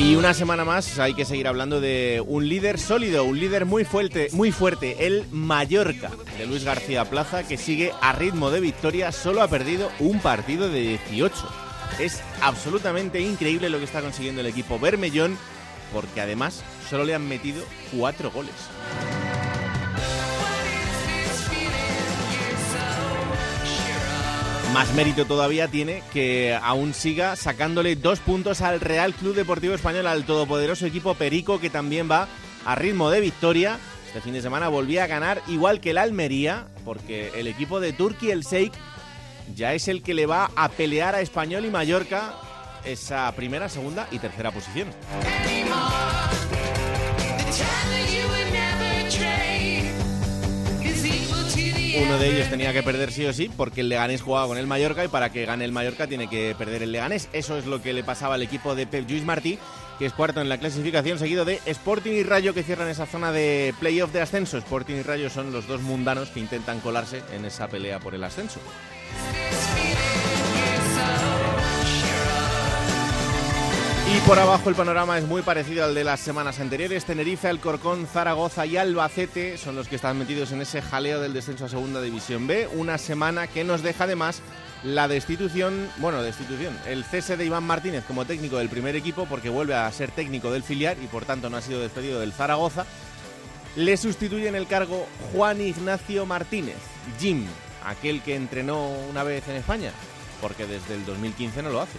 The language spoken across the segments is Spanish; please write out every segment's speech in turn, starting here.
Y una semana más hay que seguir hablando de un líder sólido, un líder muy fuerte, muy fuerte, el Mallorca de Luis García Plaza, que sigue a ritmo de victoria, solo ha perdido un partido de 18. Es absolutamente increíble lo que está consiguiendo el equipo Bermellón, porque además solo le han metido cuatro goles. Más mérito todavía tiene que aún siga sacándole dos puntos al Real Club Deportivo Español, al todopoderoso equipo Perico, que también va a ritmo de victoria. Este fin de semana volvía a ganar igual que el Almería, porque el equipo de Turquía, el Seik, ya es el que le va a pelear a Español y Mallorca esa primera, segunda y tercera posición. Uno de ellos tenía que perder sí o sí, porque el Leganés jugaba con el Mallorca y para que gane el Mallorca tiene que perder el Leganés. Eso es lo que le pasaba al equipo de Pep Lluís Martí, que es cuarto en la clasificación, seguido de Sporting y Rayo que cierran esa zona de playoff de ascenso. Sporting y Rayo son los dos mundanos que intentan colarse en esa pelea por el ascenso. Y por abajo el panorama es muy parecido al de las semanas anteriores. Tenerife, Alcorcón, Zaragoza y Albacete son los que están metidos en ese jaleo del descenso a Segunda División B. Una semana que nos deja además la destitución, bueno, destitución, el cese de Iván Martínez como técnico del primer equipo porque vuelve a ser técnico del filial y por tanto no ha sido despedido del Zaragoza. Le sustituye en el cargo Juan Ignacio Martínez, Jim, aquel que entrenó una vez en España, porque desde el 2015 no lo hace.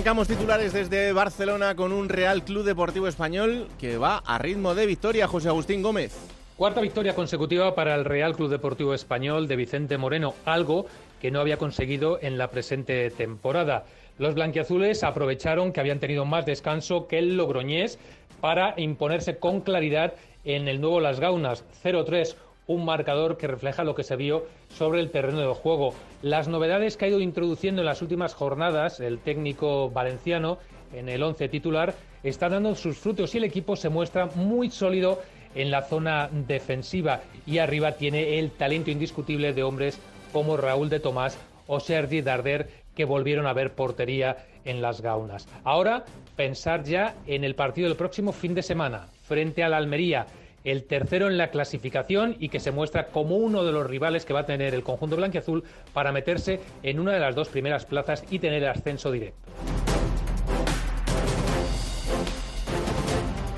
Arrancamos titulares desde Barcelona con un Real Club Deportivo Español que va a ritmo de victoria, José Agustín Gómez. Cuarta victoria consecutiva para el Real Club Deportivo Español de Vicente Moreno, algo que no había conseguido en la presente temporada. Los blanquiazules aprovecharon que habían tenido más descanso que el Logroñés para imponerse con claridad en el nuevo Las Gaunas 0-3 un marcador que refleja lo que se vio sobre el terreno de juego. Las novedades que ha ido introduciendo en las últimas jornadas el técnico valenciano en el once titular está dando sus frutos y el equipo se muestra muy sólido en la zona defensiva y arriba tiene el talento indiscutible de hombres como Raúl de Tomás o Sergi Darder que volvieron a ver portería en las gaunas. Ahora pensar ya en el partido del próximo fin de semana frente a la Almería el tercero en la clasificación y que se muestra como uno de los rivales que va a tener el conjunto blanquiazul para meterse en una de las dos primeras plazas y tener el ascenso directo.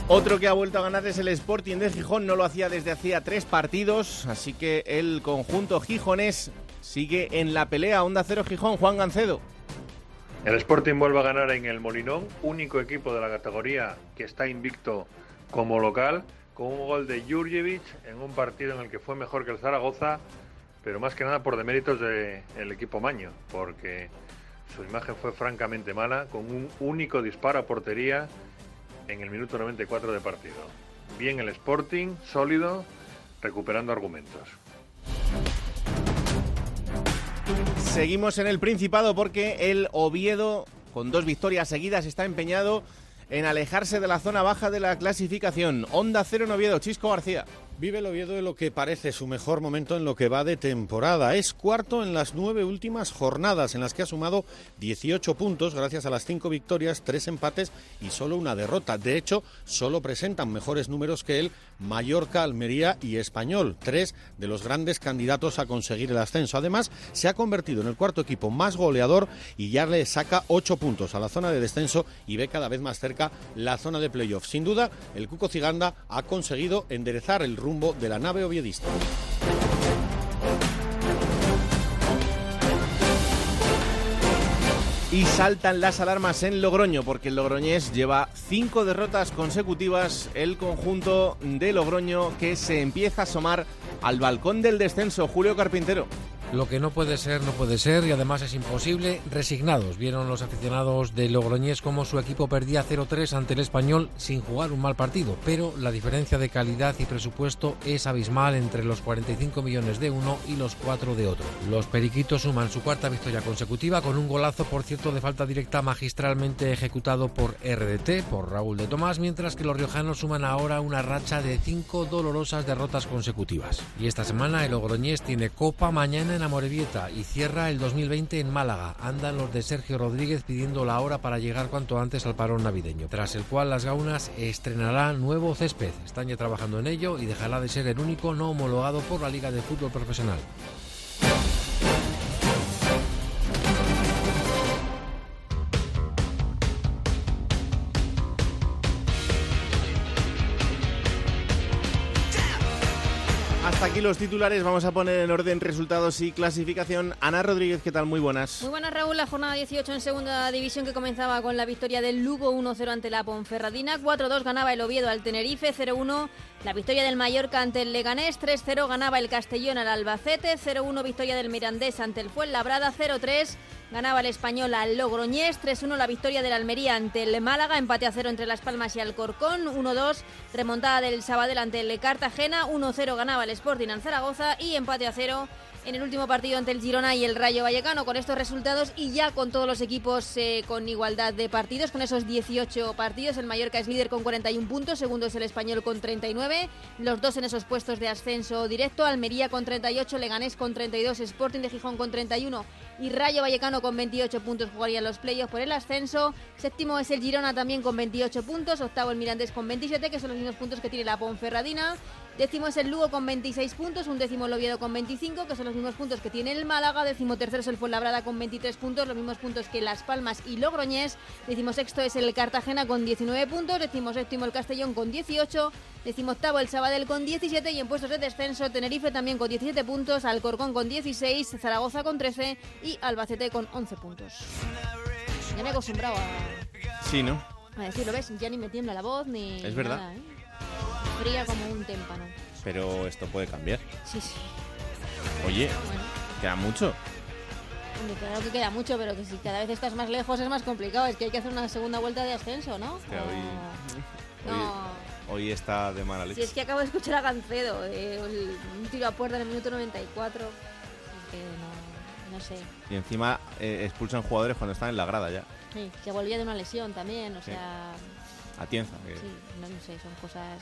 Otro que ha vuelto a ganar es el Sporting de Gijón, no lo hacía desde hacía tres partidos, así que el conjunto gijonés sigue en la pelea. Onda Cero Gijón, Juan Gancedo. El Sporting vuelve a ganar en el Molinón, único equipo de la categoría que está invicto como local con un gol de Jurjevic en un partido en el que fue mejor que el Zaragoza, pero más que nada por deméritos del equipo Maño, porque su imagen fue francamente mala, con un único disparo a portería en el minuto 94 de partido. Bien el Sporting, sólido, recuperando argumentos. Seguimos en el Principado porque el Oviedo, con dos victorias seguidas, está empeñado en alejarse de la zona baja de la clasificación. Onda Cero Noviedo, Chisco García. Vive el Oviedo de lo que parece su mejor momento en lo que va de temporada. Es cuarto en las nueve últimas jornadas en las que ha sumado 18 puntos gracias a las cinco victorias, tres empates y solo una derrota. De hecho, solo presentan mejores números que él Mallorca, Almería y Español, tres de los grandes candidatos a conseguir el ascenso. Además, se ha convertido en el cuarto equipo más goleador y ya le saca ocho puntos a la zona de descenso y ve cada vez más cerca la zona de playoff. Sin duda, el Cuco Ciganda ha conseguido enderezar el rumbo de la nave oviedista. Y saltan las alarmas en Logroño, porque el Logroñés lleva cinco derrotas consecutivas. El conjunto de Logroño que se empieza a asomar al balcón del descenso. Julio Carpintero. Lo que no puede ser, no puede ser y además es imposible. Resignados vieron los aficionados de Logroñés como su equipo perdía 0-3 ante el español sin jugar un mal partido, pero la diferencia de calidad y presupuesto es abismal entre los 45 millones de uno y los 4 de otro. Los periquitos suman su cuarta victoria consecutiva con un golazo, por cierto, de falta directa magistralmente ejecutado por RDT, por Raúl de Tomás, mientras que los riojanos suman ahora una racha de cinco dolorosas derrotas consecutivas. Y esta semana el Logroñés tiene Copa mañana en Amorebieta y cierra el 2020 en Málaga. Andan los de Sergio Rodríguez pidiendo la hora para llegar cuanto antes al parón navideño, tras el cual las Gaunas estrenará nuevo césped. Están ya trabajando en ello y dejará de ser el único no homologado por la Liga de Fútbol Profesional. Aquí los titulares, vamos a poner en orden resultados y clasificación. Ana Rodríguez, ¿qué tal? Muy buenas. Muy buenas, Raúl. La jornada 18 en segunda división que comenzaba con la victoria del Lugo 1-0 ante la Ponferradina. 4-2 ganaba el Oviedo al Tenerife. 0-1 la victoria del Mallorca ante el Leganés. 3-0 ganaba el Castellón al Albacete. 0-1 victoria del Mirandés ante el Fuenlabrada. 0-3 ganaba el Español al Logroñés. 3-1 la victoria del Almería ante el Málaga. Empate a 0 entre Las Palmas y Alcorcón. 1-2 remontada del Sabadell ante el Cartagena. 1-0 ganaba el Sporting al Zaragoza. Y empate a 0 en el último partido ante el Girona y el Rayo Vallecano. Con estos resultados y ya con todos los equipos eh, con igualdad de partidos, con esos 18 partidos, el Mallorca es líder con 41 puntos, segundo es el Español con 39, los dos en esos puestos de ascenso directo, Almería con 38, Leganés con 32, Sporting de Gijón con 31 y Rayo Vallecano con 28 puntos jugarían los playoffs por el ascenso. Séptimo es el Girona también con 28 puntos, octavo el Mirandés con 27, que son los mismos puntos que tiene la Ponferradina. Décimo es el Lugo con 26 puntos, un décimo el Oviedo con 25, que son los mismos puntos que tiene el Málaga. Décimo tercero es el Fuenlabrada con 23 puntos, los mismos puntos que Las Palmas y Logroñés. Décimo sexto es el Cartagena con 19 puntos. Décimo séptimo el Castellón con 18. Décimo octavo el Sabadell con 17 y en puestos de descenso Tenerife también con 17 puntos, Alcorcón con 16, Zaragoza con 13 y Albacete con 11 puntos. Ya me he acostumbrado a, Sí, ¿no? a decirlo, ¿ves? Ya ni me tiembla la voz ni Es verdad. nada, ¿eh? Fría como un témpano. Pero esto puede cambiar. Sí, sí. Oye, Bueno. queda mucho. Claro que queda mucho, pero que si cada vez estás más lejos es más complicado. Es que hay que hacer una segunda vuelta de ascenso, ¿no? Hostia, O- hoy- No. Hoy está de mala Si leche. es que acabo de escuchar a Gancedo, eh, el- un tiro a puerta en el minuto 94. Es que no, no sé. Y encima eh, expulsan jugadores cuando están en la grada ya. Sí, se volvía de una lesión también, o Sí. sea, Atienza. que- sí, no, no sé, son cosas.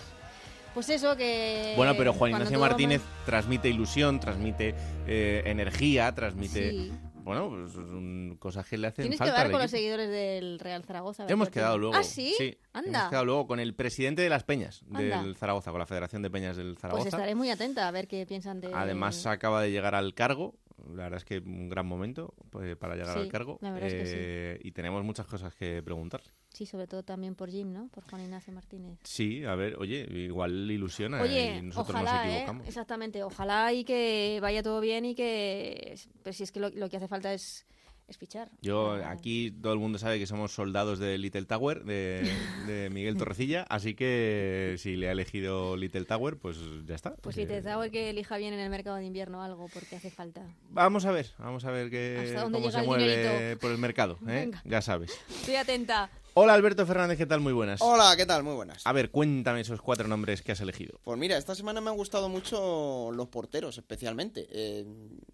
Pues eso que. Bueno, pero Juan Ignacio Martínez transmite ilusión, transmite eh, energía, transmite... Sí. Bueno, pues son cosas que le hacen Tienes que falta hablar al con los seguidores del Real Zaragoza. Hemos quedado luego. ¿Ah, sí? Anda. Hemos quedado luego con el presidente de las Peñas del Anda. Zaragoza, con la Federación de Peñas del Zaragoza. Pues estaré muy atenta a ver qué piensan de. Además acaba de llegar al cargo. La verdad es que un gran momento pues, para llegar Sí, al cargo. la verdad es que sí. Eh, Y tenemos muchas cosas que preguntar. Sí, sobre todo también por Jim, ¿no? Por Juan Ignacio Martínez. Sí, a ver, oye, igual ilusiona Oye, y nosotros ojalá, nos ¿eh? equivocamos. Exactamente, ojalá y que vaya todo bien y que, pues si es que lo, lo que hace falta es, es fichar. Yo, aquí todo el mundo sabe que somos soldados de Little Tower, de, de Miguel Torrecilla, así que si le ha elegido Little Tower, pues ya está. Pues Eh, da el que elija bien en el mercado de invierno algo, porque hace falta. Vamos a ver, vamos a ver que, ¿Hasta dónde cómo se mueve dinerito? por el mercado, ¿eh? Venga. ya sabes. Estoy atenta. Hola Alberto Fernández, ¿qué tal? Muy buenas. Hola, ¿qué tal? Muy buenas. A ver, cuéntame esos cuatro nombres que has elegido. Pues mira, esta semana me han gustado mucho los porteros, especialmente. Eh,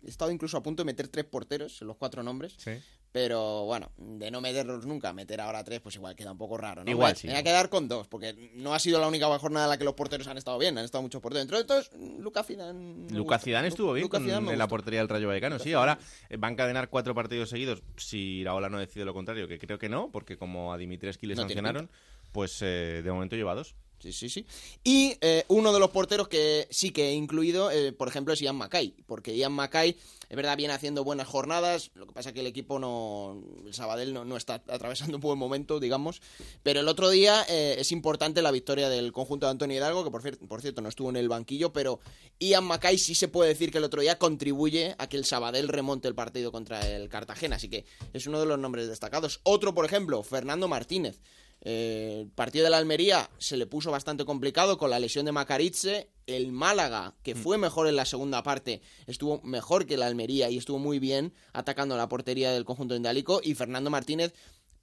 he estado incluso a punto de meter tres porteros en los cuatro nombres. Sí. Pero bueno, de no meterlos nunca, meter ahora tres, pues igual queda un poco raro, ¿no? Igual me, sí. Me voy a quedar con dos, porque no ha sido la única jornada en la que los porteros han estado bien, han estado muchos porteros. Dentro de todos, Lucas Zidane... Lucas. Zidane estuvo bien Lucas con- Zidane me en la portería del Rayo Vallecano. Sí, Zidane. ahora eh, va a encadenar cuatro partidos seguidos si Iraola no decide lo contrario, que creo que no, porque como le No tiene sancionaron, pues eh, de momento lleva dos. Sí, sí, sí. Y eh, uno de los porteros que sí que he incluido, eh, por ejemplo, es Ian Mackay. Porque Ian Mackay, es verdad, viene haciendo buenas jornadas. Lo que pasa es que el equipo no. El Sabadell no, no está atravesando un buen momento, digamos. Pero el otro día eh, es importante la victoria del conjunto de Antonio Hidalgo, que por, por cierto no estuvo en el banquillo. Pero Ian Mackay sí se puede decir que el otro día contribuye a que el Sabadell remonte el partido contra el Cartagena. Así que es uno de los nombres destacados. Otro, por ejemplo, Fernando Martínez. Eh, el partido de la Almería se le puso bastante complicado con la lesión de Macaritze. El Málaga, que fue mejor en la segunda parte, estuvo mejor que la Almería y estuvo muy bien atacando la portería del conjunto indálico. Y Fernando Martínez,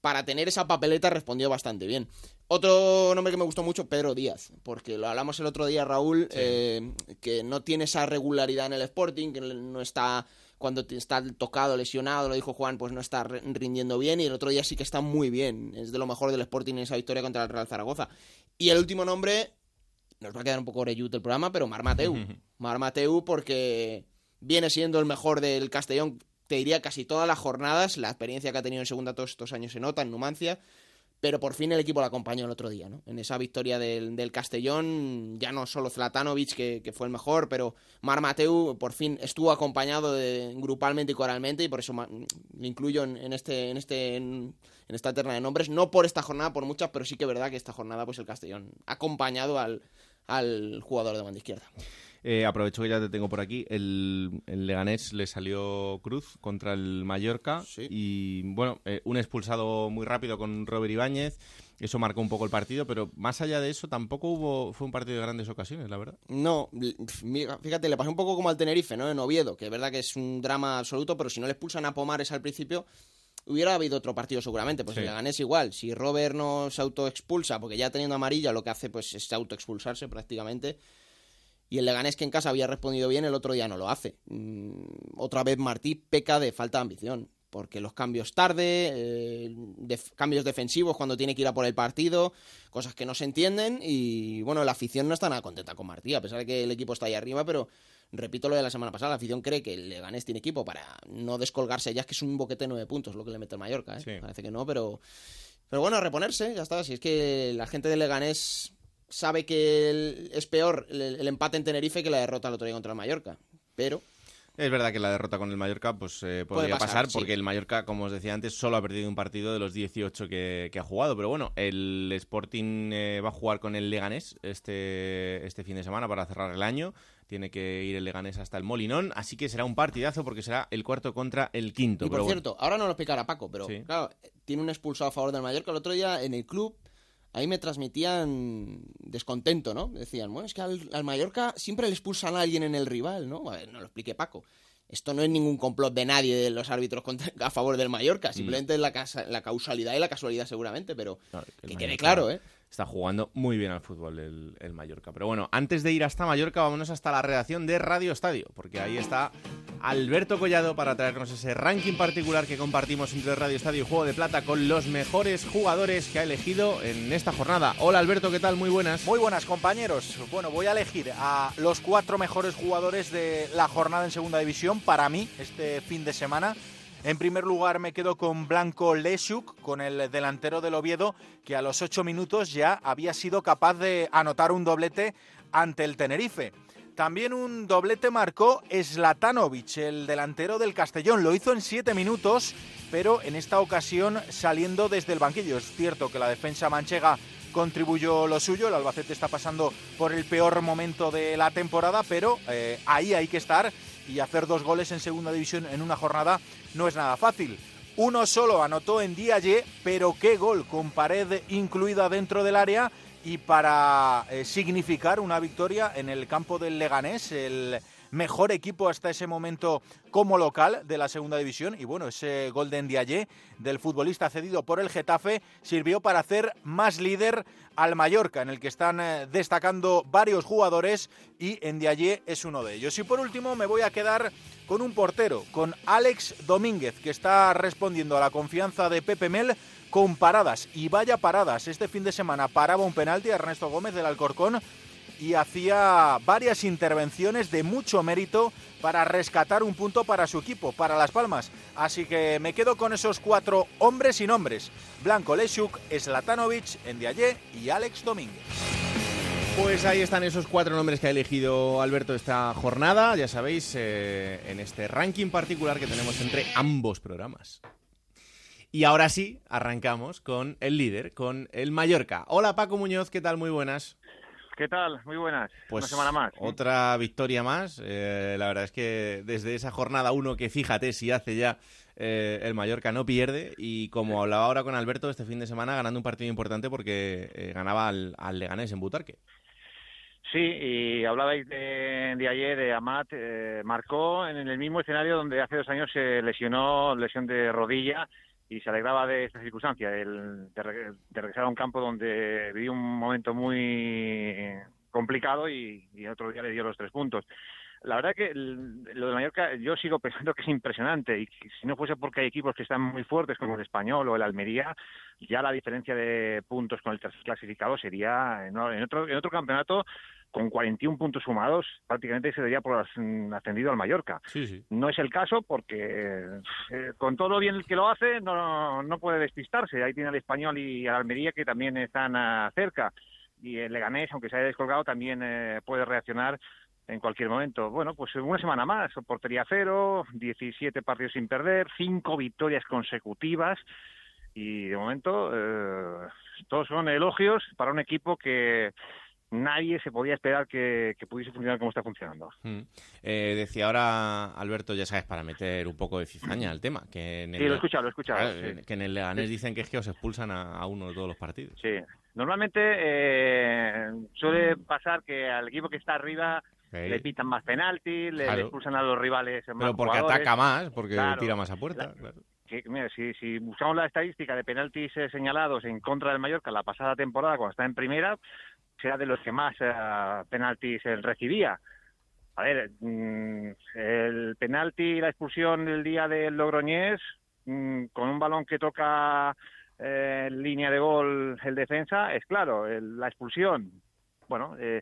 para tener esa papeleta, respondió bastante bien. Otro nombre que me gustó mucho, Pedro Díaz, porque lo hablamos el otro día, Raúl, eh, que no tiene esa regularidad en el Sporting, que no está cuando está tocado, lesionado, lo dijo Juan, pues no está rindiendo bien y el otro día sí que está muy bien, es de lo mejor del Sporting en esa victoria contra el Real Zaragoza. Y el último nombre, nos va a quedar un poco orellut el programa, pero Mar Mateu. Mar Mateu porque viene siendo el mejor del Castellón, te diría casi todas las jornadas, la experiencia que ha tenido en segunda todos estos años se nota en Numancia, pero por fin el equipo lo acompañó el otro día, ¿no? En esa victoria del, del Castellón, ya no solo Zlatanovic, que, que fue el mejor, pero Mar Mateu por fin estuvo acompañado de, grupalmente y coralmente, y por eso le incluyo en, en este, en, este, en, esta terna de nombres, no por esta jornada, por muchas, pero sí que es verdad que esta jornada, pues el Castellón acompañado al, al jugador de banda izquierda. Eh, aprovecho que ya te tengo por aquí. El, el Leganés le salió cruz contra el Mallorca Sí. y, bueno, eh, un expulsado muy rápido con Robert Ibáñez. Eso marcó un poco el partido, pero más allá de eso tampoco hubo fue un partido de grandes ocasiones, la verdad. No, fíjate, le pasó un poco como al Tenerife, ¿no? En Oviedo, que es verdad que es un drama absoluto, pero si no le expulsan a Pomares al principio, hubiera habido otro partido seguramente. Pues Sí. si le ganes igual. Si Robert no se autoexpulsa, porque ya teniendo amarilla lo que hace pues es autoexpulsarse prácticamente. Y el Leganés que en casa había respondido bien, el otro día no lo hace. Mm, otra vez Martí peca de falta de ambición. Porque los cambios tarde, eh, cambios defensivos cuando tiene que ir a por el partido, cosas que no se entienden. Y bueno, la afición no está nada contenta con Martí, a pesar de que el equipo está ahí arriba, pero repito lo de la semana pasada, la afición cree que el Leganés tiene equipo para no descolgarse ya, es que es un boquete de nueve puntos lo que le mete el Mallorca, ¿eh? Sí. parece que no, pero, pero bueno, a reponerse, ya está, si es que la gente del Leganés sabe que el- es peor el, el empate en Tenerife que la derrota el otro día contra el Mallorca, pero Es verdad que la derrota con el Mallorca pues eh, podría pasar, pasar, sí. porque el Mallorca, como os decía antes, solo ha perdido un partido de los 18 que, que ha jugado. Pero bueno, el Sporting eh, va a jugar con el Leganés este, este fin de semana para cerrar el año. Tiene que ir el Leganés hasta el Molinón, así que será un partidazo porque será el cuarto contra el quinto. Y por pero bueno. cierto, ahora no lo explicará Paco, pero Sí. claro, tiene un expulsado a favor del Mallorca. El otro día en el club, ahí me transmitían descontento, ¿no? Decían, bueno, es que al, al Mallorca siempre le expulsan a alguien en el rival, ¿no? A ver, no lo explique Paco. Esto no es ningún complot de nadie de los árbitros contra- a favor del Mallorca, simplemente es la, casa- la causalidad y la casualidad seguramente, pero Claro, que quede claro, ¿eh? Está jugando muy bien al fútbol el, el Mallorca. Pero bueno, antes de ir hasta Mallorca, vámonos hasta la redacción de Radio Estadio, porque ahí está Alberto Collado para traernos ese ranking particular que compartimos entre Radio Estadio y Juego de Plata con los mejores jugadores que ha elegido en esta jornada. Hola Alberto, ¿qué tal? Muy buenas. Muy buenas compañeros. Bueno, voy a elegir a los cuatro mejores jugadores de la jornada en segunda división para mí este fin de semana. En primer lugar me quedo con Blanco Lesiuk, con el delantero del Oviedo, que a los ocho minutos ya había sido capaz de anotar un doblete ante el Tenerife. También un doblete marcó Slatanovic, el delantero del Castellón. Lo hizo en siete minutos, pero en esta ocasión saliendo desde el banquillo. Es cierto que la defensa manchega contribuyó lo suyo. El Albacete está pasando por el peor momento de la temporada, pero eh, ahí hay que estar y hacer dos goles en segunda división en una jornada no es nada fácil. Uno solo anotó en día Y, pero qué gol con pared incluida dentro del área y para eh, significar una victoria en el campo del Leganés, el mejor equipo hasta ese momento como local de la segunda división. Y bueno, ese Golden Diallé del futbolista cedido por el Getafe sirvió para hacer más líder al Mallorca, en el que están eh, destacando varios jugadores y en Diallé es uno de ellos. Y por último me voy a quedar con un portero, con Alex Domínguez, que está respondiendo a la confianza de Pepe Mel con paradas. Y vaya paradas, este fin de semana paraba un penalti a Ernesto Gómez del Alcorcón y hacía varias intervenciones de mucho mérito para rescatar un punto para su equipo, para Las Palmas. Así que me quedo con esos cuatro hombres y nombres. Blanco Lesiuk, Slatanovic, Endiaye y Alex Domínguez. Pues ahí están esos cuatro nombres que ha elegido Alberto esta jornada, ya sabéis, eh, en este ranking particular que tenemos entre ambos programas. Y ahora sí, arrancamos con el líder, con el Mallorca. Hola Paco Muñoz, ¿qué tal? Muy buenas. ¿Qué tal? Muy buenas. Pues Una semana más. Otra victoria más. Eh, la verdad es que desde esa jornada uno que fíjate si hace ya eh, el Mallorca no pierde y como hablaba ahora con Alberto este fin de semana ganando un partido importante porque eh, ganaba al, al, Leganés en Butarque. Sí, y hablabais de, de ayer de Amat, marcó en el mismo escenario donde hace dos años se lesionó, lesión de rodilla, y se alegraba de esta circunstancia, de, de, regresar a un campo donde vivió un momento muy complicado y, y, otro día le dio los tres puntos. La verdad que lo de Mallorca yo sigo pensando que es impresionante y si no fuese porque hay equipos que están muy fuertes como el Español o el Almería, ya la diferencia de puntos con el tercer clasificado sería en, otro en otro campeonato con 41 puntos sumados, prácticamente se daría por ascendido al Mallorca. Sí, sí. No es el caso porque eh, con todo lo bien que lo hace no, no puede despistarse. Ahí tiene al Español y al Almería que también están uh, cerca. Y el Leganés, aunque se haya descolgado, también eh, puede reaccionar en cualquier momento. Bueno, pues una semana más, portería cero, 17 partidos sin perder, cinco victorias consecutivas y de momento eh, todos son elogios para un equipo que nadie se podía esperar que, que, pudiese funcionar como está funcionando. Mm. Eh, decía ahora Alberto, ya sabes, para meter un poco de cizaña al tema. Que en el, sí, lo he escuchado, lo he escuchado. Claro, sí. Que en el Leganés dicen que es que os expulsan a, a uno de todos los partidos. Sí, normalmente eh, suele pasar que al equipo que está arriba le pitan más penaltis, le, Claro. le, expulsan a los rivales más Pero porque jugadores. ataca más, porque Claro. tira más a puerta. La- claro. que, mira, si, si buscamos la estadística de penaltis eh, señalados en contra del Mallorca la pasada temporada cuando está en primera, será de los que más eh, penaltis él recibía. A ver, mm, el penalti y la expulsión del día del Logroñés, mm, con un balón que toca eh, en línea de gol el defensa, es claro, el- la expulsión, bueno, eh,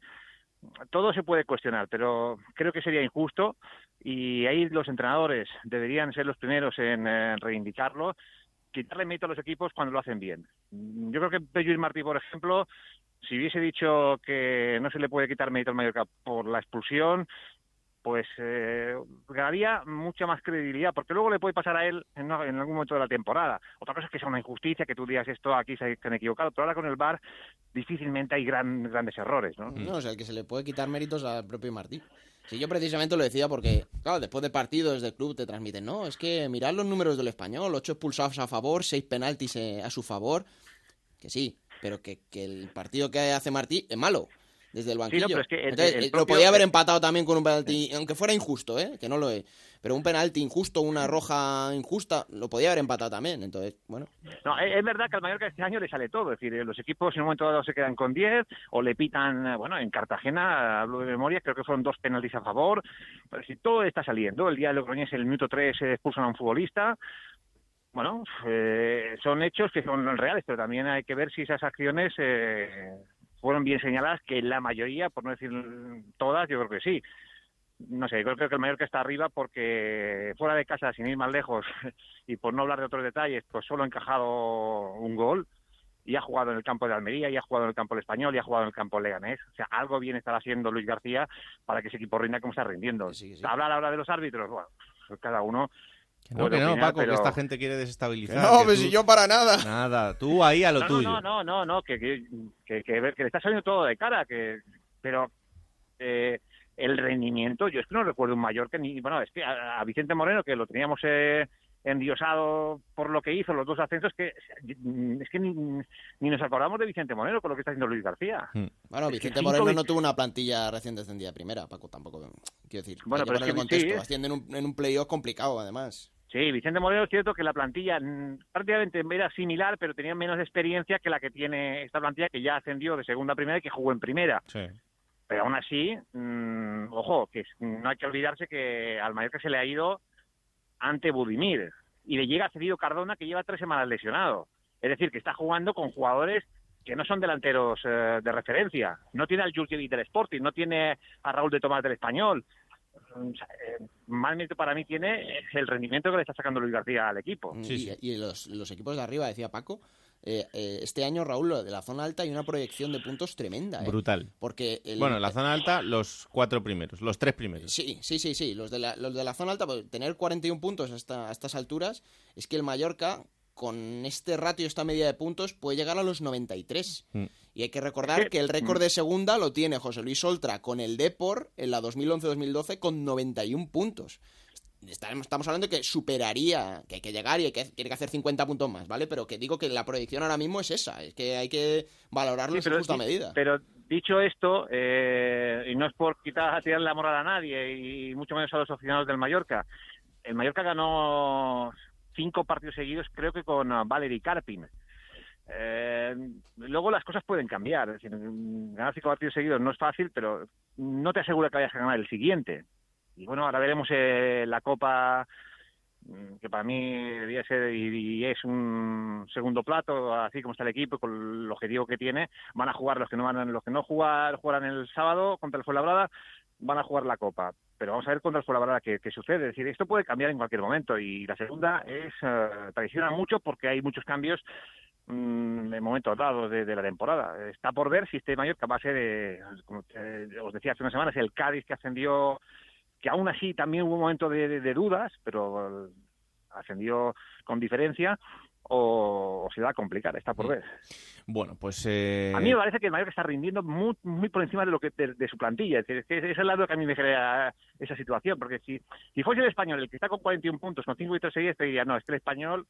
todo se puede cuestionar, pero creo que sería injusto y ahí los entrenadores deberían ser los primeros en eh, reivindicarlo, quitarle mérito a los equipos cuando lo hacen bien. Yo creo que Pello y Martí, por ejemplo, si hubiese dicho que no se le puede quitar mérito al Mallorca por la expulsión, pues eh, ganaría mucha más credibilidad, porque luego le puede pasar a él en, algún momento de la temporada. Otra cosa es que sea una injusticia, que tú digas esto aquí se han equivocado, pero ahora con el VAR difícilmente hay gran, grandes errores, ¿no? No, o sea, que se le puede quitar méritos al propio Martí. Sí, yo precisamente lo decía porque, claro, después de partidos del club te transmiten, no, es que mirad los números del español, ocho expulsados a favor, seis penaltis eh, a su favor, que sí, pero que, que el partido que hace Martí es malo desde el banquillo. Sí, no, pero es que el, Entonces, el lo propio... podía haber empatado también con un penalti, aunque fuera injusto, ¿eh? que no lo es. Pero un penalti injusto, una roja injusta, lo podía haber empatado también. Entonces, bueno. No, es, verdad que al Mallorca este año le sale todo. Es decir, los equipos en un momento dado se quedan con 10 o le pitan, eh, bueno, en Cartagena, hablo de memoria, creo que fueron dos penaltis a favor. Pero si todo está saliendo, el día de Logroñés, el minuto 3 se expulsan a un futbolista. Bueno, eh, son hechos que son reales, pero también hay que ver si esas acciones eh, fueron bien señaladas, que la mayoría, por no decir todas, yo creo que sí. No sé, creo, creo que el Mallorca está arriba porque fuera de casa, sin ir más lejos, y por no hablar de otros detalles, pues solo ha encajado un gol y ha jugado en el campo de Almería, y ha jugado en el campo del Español, y ha jugado en el campo Leganés. O sea, algo bien estará haciendo Luis García para que ese equipo rinda como está rindiendo. Sí, sí. Hablar ahora de los árbitros, bueno, pues cada uno... Que no, que no, Paco, pero... que esta gente quiere desestabilizar. Que no, pero tú... si yo para nada. Nada, tú ahí a lo no, tuyo. No, no, no, no, que, que, que, que, le está saliendo todo de cara, que pero eh, el rendimiento, yo es que no recuerdo un mayor que ni, bueno, es que a, a Vicente Moreno, que lo teníamos eh, endiosado por lo que hizo los dos ascensos que es que ni, ni nos acordamos de Vicente Moreno con lo que está haciendo Luis García. Hmm. Bueno, Vicente Moreno no tuvo una plantilla recién descendida primera, Paco, tampoco quiero decir. Bueno, pero es que contexto, sí, en un, en un playoff complicado además. Sí, Vicente Moreno es cierto que la plantilla mm, prácticamente era similar, pero tenía menos experiencia que la que tiene esta plantilla que ya ascendió de segunda a primera y que jugó en primera. Sí. Pero aún así, mm, ojo, que no hay que olvidarse que al Mallorca se le ha ido ante Budimir y le llega cedido Cardona que lleva tres semanas lesionado. Es decir, que está jugando con jugadores que no son delanteros eh, de referencia. No tiene al Jurjevic del Sporting, no tiene a Raúl de Tomás del Español. Eh, más mérito para mí tiene el rendimiento que le está sacando Luis García al equipo. y, los, los, equipos de arriba, decía Paco, eh, eh, este año, Raúl, de la zona alta hay una proyección de puntos tremenda. ¿eh? Brutal. Porque bueno, en la zona alta, los cuatro primeros, los tres primeros. Sí, sí, sí, sí. Los de la, los de la zona alta, pues, tener 41 puntos hasta, a estas alturas, es que el Mallorca, con este ratio, esta media de puntos, puede llegar a los 93. Mm. Y hay que recordar que el récord de segunda lo tiene José Luis Oltra con el Depor en la 2011-2012 con 91 puntos estamos hablando de que superaría, que hay que llegar y hay que, tiene que hacer 50 puntos más, ¿vale? Pero que digo que la proyección ahora mismo es esa, es que hay que valorarlo en justa medida. Pero dicho esto, eh, y no es por quitar a tirar la moral a nadie, y mucho menos a los aficionados del Mallorca, el Mallorca ganó cinco partidos seguidos, creo que con Valery Karpin. Eh, luego las cosas pueden cambiar, es decir, ganar cinco partidos seguidos no es fácil, pero no te asegura que vayas a ganar el siguiente. Y bueno, ahora veremos eh, la Copa, mm, que para mí debía ser y, es un segundo plato, así como está el equipo, con el objetivo que tiene. Van a jugar los que no van, los que no jugar, jugarán el sábado contra el Fuenlabrada, van a jugar la Copa. Pero vamos a ver contra el Fuenlabrada qué, qué sucede. Es decir, esto puede cambiar en cualquier momento. Y la segunda es eh, traiciona mucho porque hay muchos cambios mm, en momentos dados de, la temporada. Está por ver si este Mallorca va a ser, eh, como os decía hace unas semanas, el Cádiz que ascendió que aún así también hubo un momento de, dudas, pero ascendió con diferencia, o, se va a complicar, está por ver. Bueno, pues... Eh... A mí me parece que el Mallorca está rindiendo muy, muy por encima de lo que de, su plantilla, es, decir, es, es el lado que a mí me crea esa situación, porque si, si fuese el español el que está con 41 puntos, con 5 y seguidos, te diría, no, es que el español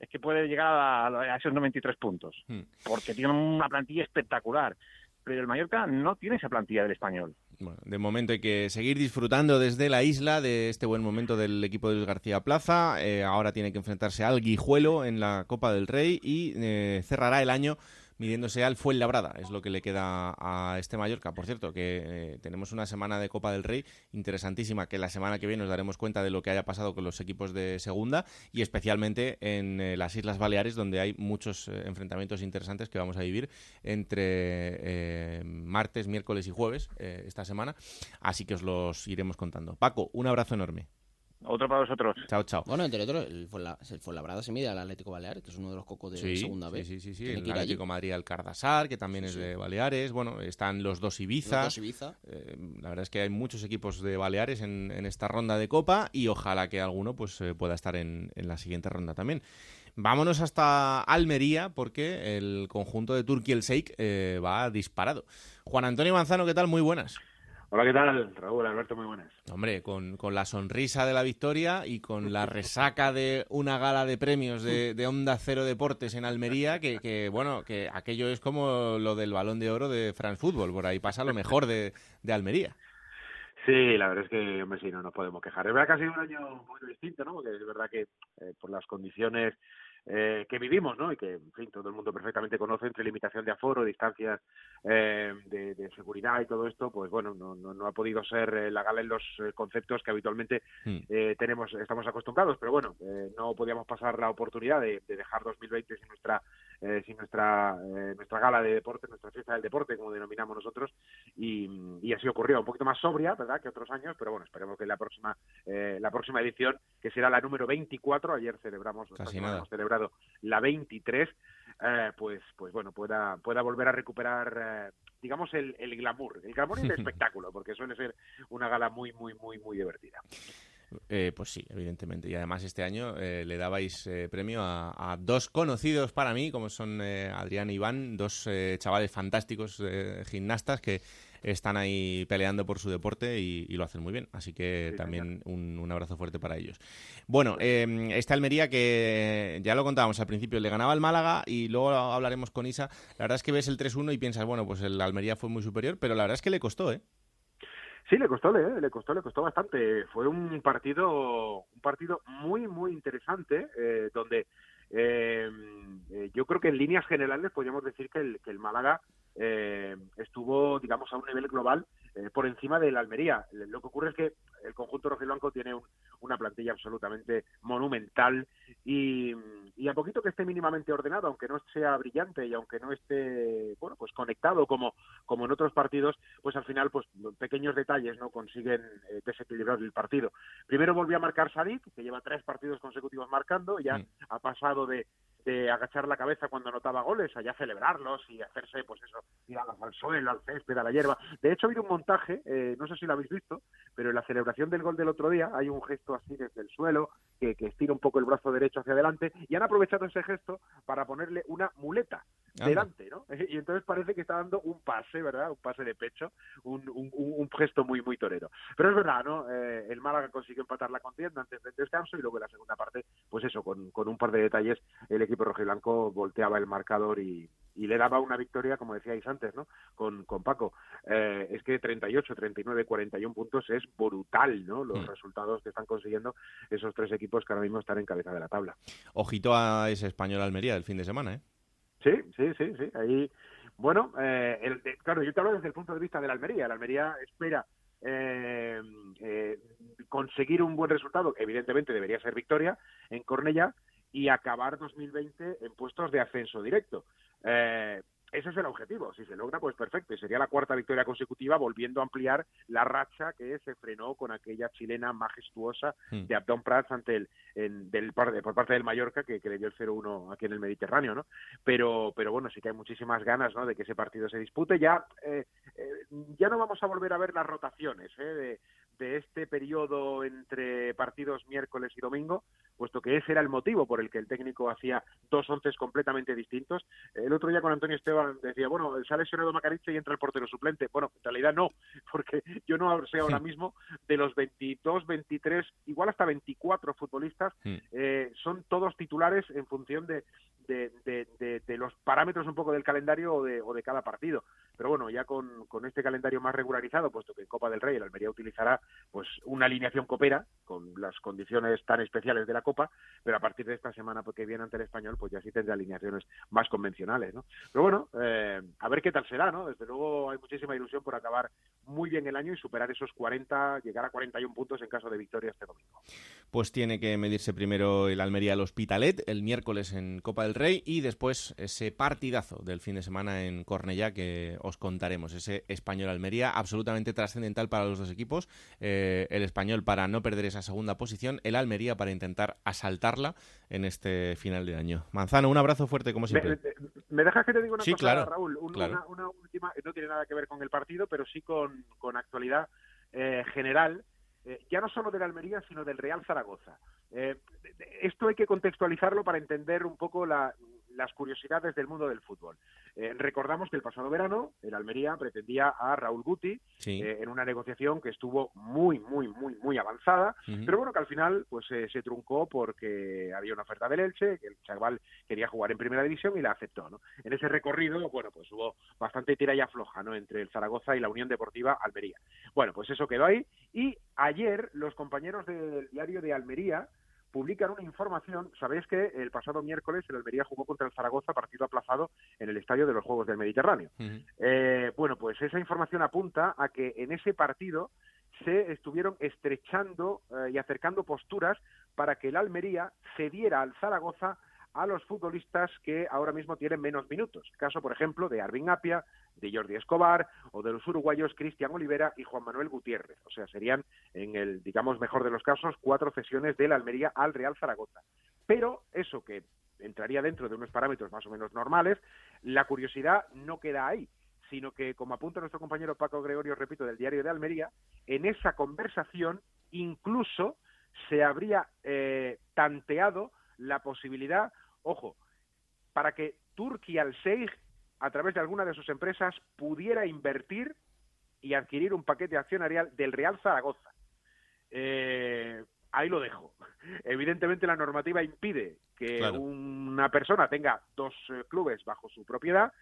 es que puede llegar a, esos 93 puntos, mm. porque tiene una plantilla espectacular pero el Mallorca no tiene esa plantilla del español. Bueno, de momento hay que seguir disfrutando desde la isla de este buen momento del equipo de Luis García Plaza. Eh, ahora tiene que enfrentarse al Guijuelo en la Copa del Rey y eh, cerrará el año midiéndose al Fuenlabrada, es lo que le queda a este Mallorca. Por cierto, que eh, tenemos una semana de Copa del Rey interesantísima, que la semana que viene nos daremos cuenta de lo que haya pasado con los equipos de segunda y especialmente en eh, las Islas Baleares, donde hay muchos eh, enfrentamientos interesantes que vamos a vivir entre martes, miércoles y jueves esta semana. Así que os los iremos contando. Paco, un abrazo enorme. Otro para vosotros. Chao, chao. Bueno, entre otros, el, Fuenlabrada se mide al Atlético Baleares, que es uno de los cocos de segunda vez. Sí, sí, sí. El Atlético Madrid al Cardasar, que también es de Baleares. Bueno, están los dos Ibiza. Los dos Ibiza. Eh, la verdad es que hay muchos equipos de Baleares en, esta ronda de Copa y ojalá que alguno pues eh, pueda estar en, la siguiente ronda también. Vámonos hasta Almería porque el conjunto de Turquía el Sheikh eh, va disparado. Juan Antonio Manzano, ¿qué tal? Muy buenas. Hola, ¿qué tal? Raúl, Alberto, muy buenas. Hombre, con, la sonrisa de la victoria y con la resaca de una gala de premios de, Onda Cero Deportes en Almería, que, bueno, que aquello es como lo del balón de oro de France Football, por ahí pasa lo mejor de, Almería. Sí, la verdad es que, hombre, sí, no nos podemos quejar. Es verdad que ha sido un año muy distinto, ¿no? Porque es verdad que eh, por las condiciones eh, que vivimos, ¿no? Y que, en fin, todo el mundo perfectamente conoce entre limitación de aforo, distancias eh, de, seguridad y todo esto, pues bueno, no, no, ha podido ser eh, la gala en los conceptos que habitualmente hmm. tenemos, estamos acostumbrados, pero bueno, no podíamos pasar la oportunidad de, de dejar 2020 sin nuestra eh, sin nuestra eh, nuestra gala de deporte, nuestra fiesta del deporte, como denominamos nosotros, y, y, así ocurrió, un poquito más sobria, ¿verdad?, que otros años, pero bueno, esperemos que la próxima eh, la próxima edición, que será la número 24, ayer celebramos, hemos celebrado la 23, eh, pues pues bueno, pueda pueda volver a recuperar digamos el, el glamour, el glamour y el espectáculo, porque suele ser una gala muy muy muy muy divertida. Eh, pues sí, evidentemente. Y además este año eh, le dabais eh, premio a, dos conocidos para mí, como son Adrián y Iván, dos chavales fantásticos gimnastas que están ahí peleando por su deporte y, lo hacen muy bien. Así que también un, abrazo fuerte para ellos. Bueno, eh, esta Almería que ya lo contábamos al principio, le ganaba al Málaga y luego hablaremos con Isa. La verdad es que ves el 3-1 y piensas, bueno, pues el Almería fue muy superior, pero la verdad es que le costó, ¿eh? Sí, le costó, le, le costó, le costó bastante. Fue un partido, un partido muy, muy interesante, eh, donde eh, eh, yo creo que en líneas generales podríamos decir que el, que el Málaga eh, estuvo, digamos, a un nivel global eh, por encima de la Almería. Lo que ocurre es que el conjunto rojiblanco tiene una plantilla absolutamente monumental y, y, a poquito que esté mínimamente ordenado, aunque no sea brillante y aunque no esté, bueno, pues conectado como, como en otros partidos, pues al final, pues pequeños detalles no consiguen eh, desequilibrar el partido. Primero volvió a marcar Sadik, que lleva tres partidos consecutivos marcando, ya ha pasado de de agachar la cabeza cuando anotaba goles, allá celebrarlos y hacerse, pues eso, tirarlos al suelo, al césped, a la hierba. De hecho, ha habido un montaje, eh, no sé si lo habéis visto, pero en la celebración del gol del otro día hay un gesto así desde el suelo, que, que estira un poco el brazo derecho hacia adelante, y han aprovechado ese gesto para ponerle una muleta delante, ¿no? Y entonces parece que está dando un pase, ¿verdad? Un pase de pecho, un, un, un gesto muy, muy torero. Pero es verdad, ¿no? Eh, el Málaga consiguió empatar la contienda antes del descanso y luego en la segunda parte, pues eso, con, con un par de detalles, el equipo rojiblanco volteaba el marcador y, y le daba una victoria, como decíais antes, ¿no? Con, con Paco. Eh, es que 38, 39, 41 puntos es brutal, ¿no? Los mm. resultados que están consiguiendo esos tres equipos que ahora mismo están en cabeza de la tabla. Ojito a ese español Almería el fin de semana, ¿eh? Sí, sí, sí, sí. Ahí, bueno, eh, el, claro, yo te hablo desde el punto de vista de la Almería. La Almería espera eh, eh, conseguir un buen resultado, evidentemente debería ser victoria, en Cornella y acabar 2020 en puestos de ascenso directo. Eh, ese es el objetivo. Si se logra, pues perfecto. Y sería la cuarta victoria consecutiva, volviendo a ampliar la racha que se frenó con aquella chilena majestuosa hmm. de Abdón Prats ante el, del, por parte del Mallorca, que, le dio el 0-1 aquí en el Mediterráneo, ¿no? Pero, pero bueno, sí que hay muchísimas ganas, ¿no? De que ese partido se dispute. Ya, eh, eh, ya no vamos a volver a ver las rotaciones, ¿eh? De, de este periodo entre partidos miércoles y domingo, puesto que ese era el motivo por el que el técnico hacía dos once completamente distintos. El otro día con Antonio Esteban decía, bueno, sale lesionado Macariche y entra el portero suplente. Bueno, en realidad no, porque yo no sé ahora mismo de los 22, 23, igual hasta 24 futbolistas, eh, son todos titulares en función de, de, de, los parámetros un poco del calendario o de, o de cada partido. Pero bueno, ya con, con, este calendario más regularizado, puesto que en Copa del Rey el Almería utilizará pues una alineación copera con las condiciones tan especiales de la Copa, pero a partir de esta semana porque viene ante el español, pues ya sí tendrá alineaciones más convencionales, ¿no? Pero bueno, eh, a ver qué tal será, ¿no? Desde luego hay muchísima ilusión por acabar muy bien el año y superar esos 40, llegar a 41 puntos en caso de victoria este domingo. Pues tiene que medirse primero el Almería al Hospitalet el miércoles en Copa del Rey y después ese partidazo del fin de semana en Cornellá que os contaremos, ese español Almería absolutamente trascendental para los dos equipos, eh, el español para no perder esa segunda posición, el Almería para intentar asaltarla en este final de año. Manzano, un abrazo fuerte como siempre. ¿Me, dejas que te diga una cosa, claro, Raúl? una, última, no tiene nada que ver con el partido, pero sí con, con actualidad eh, general eh, ya no solo del Almería, sino del Real Zaragoza. Eh, esto hay que contextualizarlo para entender un poco la, las curiosidades del mundo del fútbol. Eh, recordamos que el pasado verano el Almería pretendía a Raúl Guti eh, en una negociación que estuvo muy, muy, muy, muy avanzada, pero bueno, que al final pues eh, se truncó porque había una oferta del Elche, que el chaval quería jugar en primera división y la aceptó. ¿no? En ese recorrido, bueno, pues hubo bastante tira y afloja ¿no? entre el Zaragoza y la Unión Deportiva Almería. Bueno, pues eso quedó ahí y ayer los compañeros del diario de Almería publican una información. Sabéis que el pasado miércoles el Almería jugó contra el Zaragoza, partido aplazado en el estadio de los Juegos del Mediterráneo. Eh, bueno, pues esa información apunta a que en ese partido se estuvieron estrechando eh, y acercando posturas para que el Almería cediera al Zaragoza a los futbolistas que ahora mismo tienen menos minutos. Caso, por ejemplo, de Arvin Apia, de Jordi Escobar o de los uruguayos Cristian Olivera y Juan Manuel Gutiérrez. O sea, serían, en el, digamos, mejor de los casos, cuatro cesiones de la Almería al Real Zaragoza. Pero eso que entraría dentro de unos parámetros más o menos normales, la curiosidad no queda ahí sino que, como apunta nuestro compañero Paco Gregorio, repito, del diario de Almería, en esa conversación incluso se habría tanteado la posibilidad, ojo, para que Turquía al Sheikh, a través de alguna de sus empresas, pudiera invertir y adquirir un paquete accionarial del Real Zaragoza. Eh, ahí lo dejo. Evidentemente la normativa impide que una persona tenga dos eh, clubes bajo su propiedad,